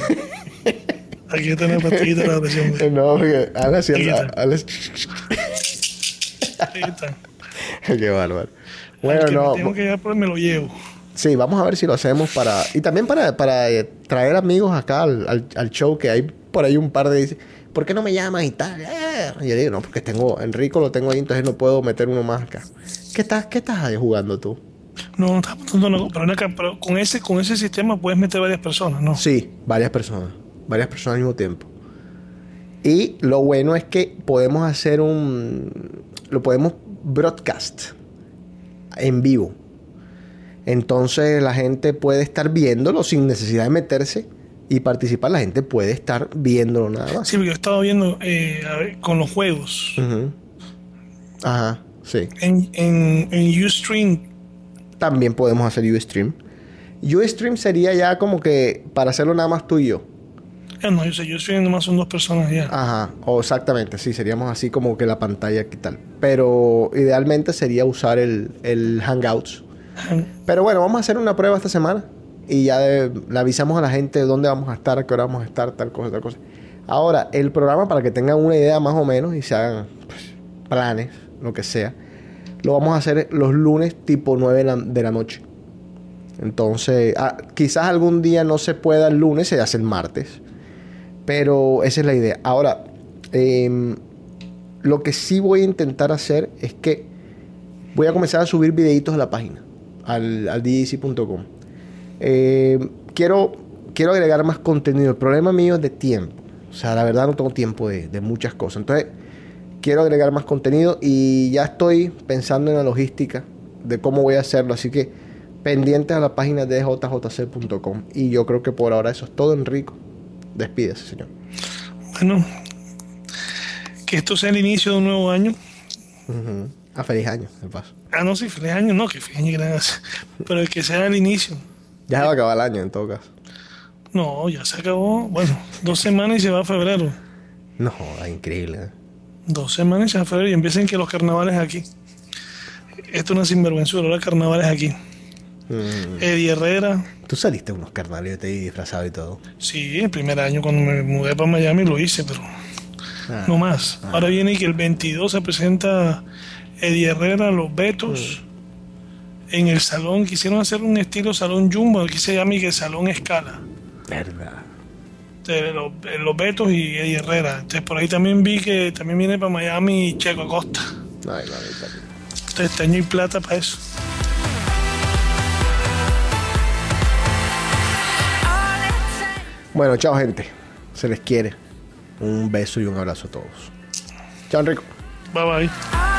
Aquí está la pastillita de la presión. güey. No, porque Aquí está. Ana- Aquí están. Qué bárbaro. Bueno, que no. me tengo que llevar, pues me lo llevo. Sí, vamos a ver si lo hacemos para... Y también para, para eh, traer amigos acá al, al- al show, que hay por ahí un par de... ¿por qué no me llamas y tal? Eh, Y yo digo, no, porque tengo... Enrico lo tengo ahí, entonces no puedo meter uno más acá. ¿Qué estás, qué estás ahí jugando tú? No, está apuntando una- pero, pero con ese con ese sistema puedes meter varias personas, ¿no? Sí, varias personas. Varias personas al mismo tiempo. Y lo bueno es que podemos hacer un... Lo podemos broadcast en vivo. Entonces la gente puede estar viéndolo sin necesidad de meterse y participar. La gente puede estar viéndolo nada más. Sí, porque yo estaba viendo eh, a ver, con los juegos. Ajá, sí. En, en, en Ustream, También podemos hacer Ustream. Ustream sería ya como que para hacerlo nada más tú y yo. ah, no, yo sé, Ustream nomás son dos personas ya. Ajá, o exactamente, sí, seríamos así como que la pantalla aquí tal. Pero idealmente sería usar el, el Hangouts. Pero bueno, vamos a hacer una prueba esta semana y ya le avisamos a la gente dónde vamos a estar, qué hora vamos a estar, tal cosa, tal cosa. Ahora, el programa, para que tengan una idea más o menos y se hagan pues, planes, lo que sea, lo vamos a hacer los lunes tipo 9 de la, noche. Entonces, ah, quizás algún día no se pueda el lunes, se hace el martes. Pero esa es la idea. Ahora, em, lo que sí voy a intentar hacer es que voy a comenzar a subir videitos a la página, al, al. Eh, quiero, quiero agregar más contenido. El problema mío es de tiempo. O sea, la verdad no tengo tiempo de, de muchas cosas. Entonces, quiero agregar más contenido y ya estoy pensando en la logística de cómo voy a hacerlo. Así que pendientes a la página de jjc.com. Y yo creo que por ahora eso es todo, Enrico. Despídese, señor. Bueno, que esto sea el inicio de un nuevo año. Ujú. A feliz año, de paso. Ah, no, sí, feliz año, no, que feliz año, gracias. Pero que sea el inicio. Ya se va a acabar el año en todo caso. No, ya se acabó. Bueno, dos semanas y se va a febrero. No, increíble. ¿eh? Dos semanas y se va a febrero y empiezan que los carnavales aquí. Esto es una sinvergüenzura, los carnavales aquí. Eddie Herrera. Tú saliste a unos carnales, yo te vi disfrazado y todo. Sí, el primer año cuando me mudé para Miami lo hice, pero Ah. no más. Ahora viene que el 22 se presenta Eddie Herrera, los Betos, Mm. En el salón. Quisieron hacer un estilo salón Jumbo, aquí se llama y que salón Escala. Verdad. de los, de los Betos y Eddie Herrera. Entonces por ahí también vi que también viene para Miami Checo Acosta. Ay, mamita. Entonces este año hay plata para eso. Bueno, chao, gente. Se les quiere. Un beso y un abrazo a todos. Chao, Enrico. Bye bye.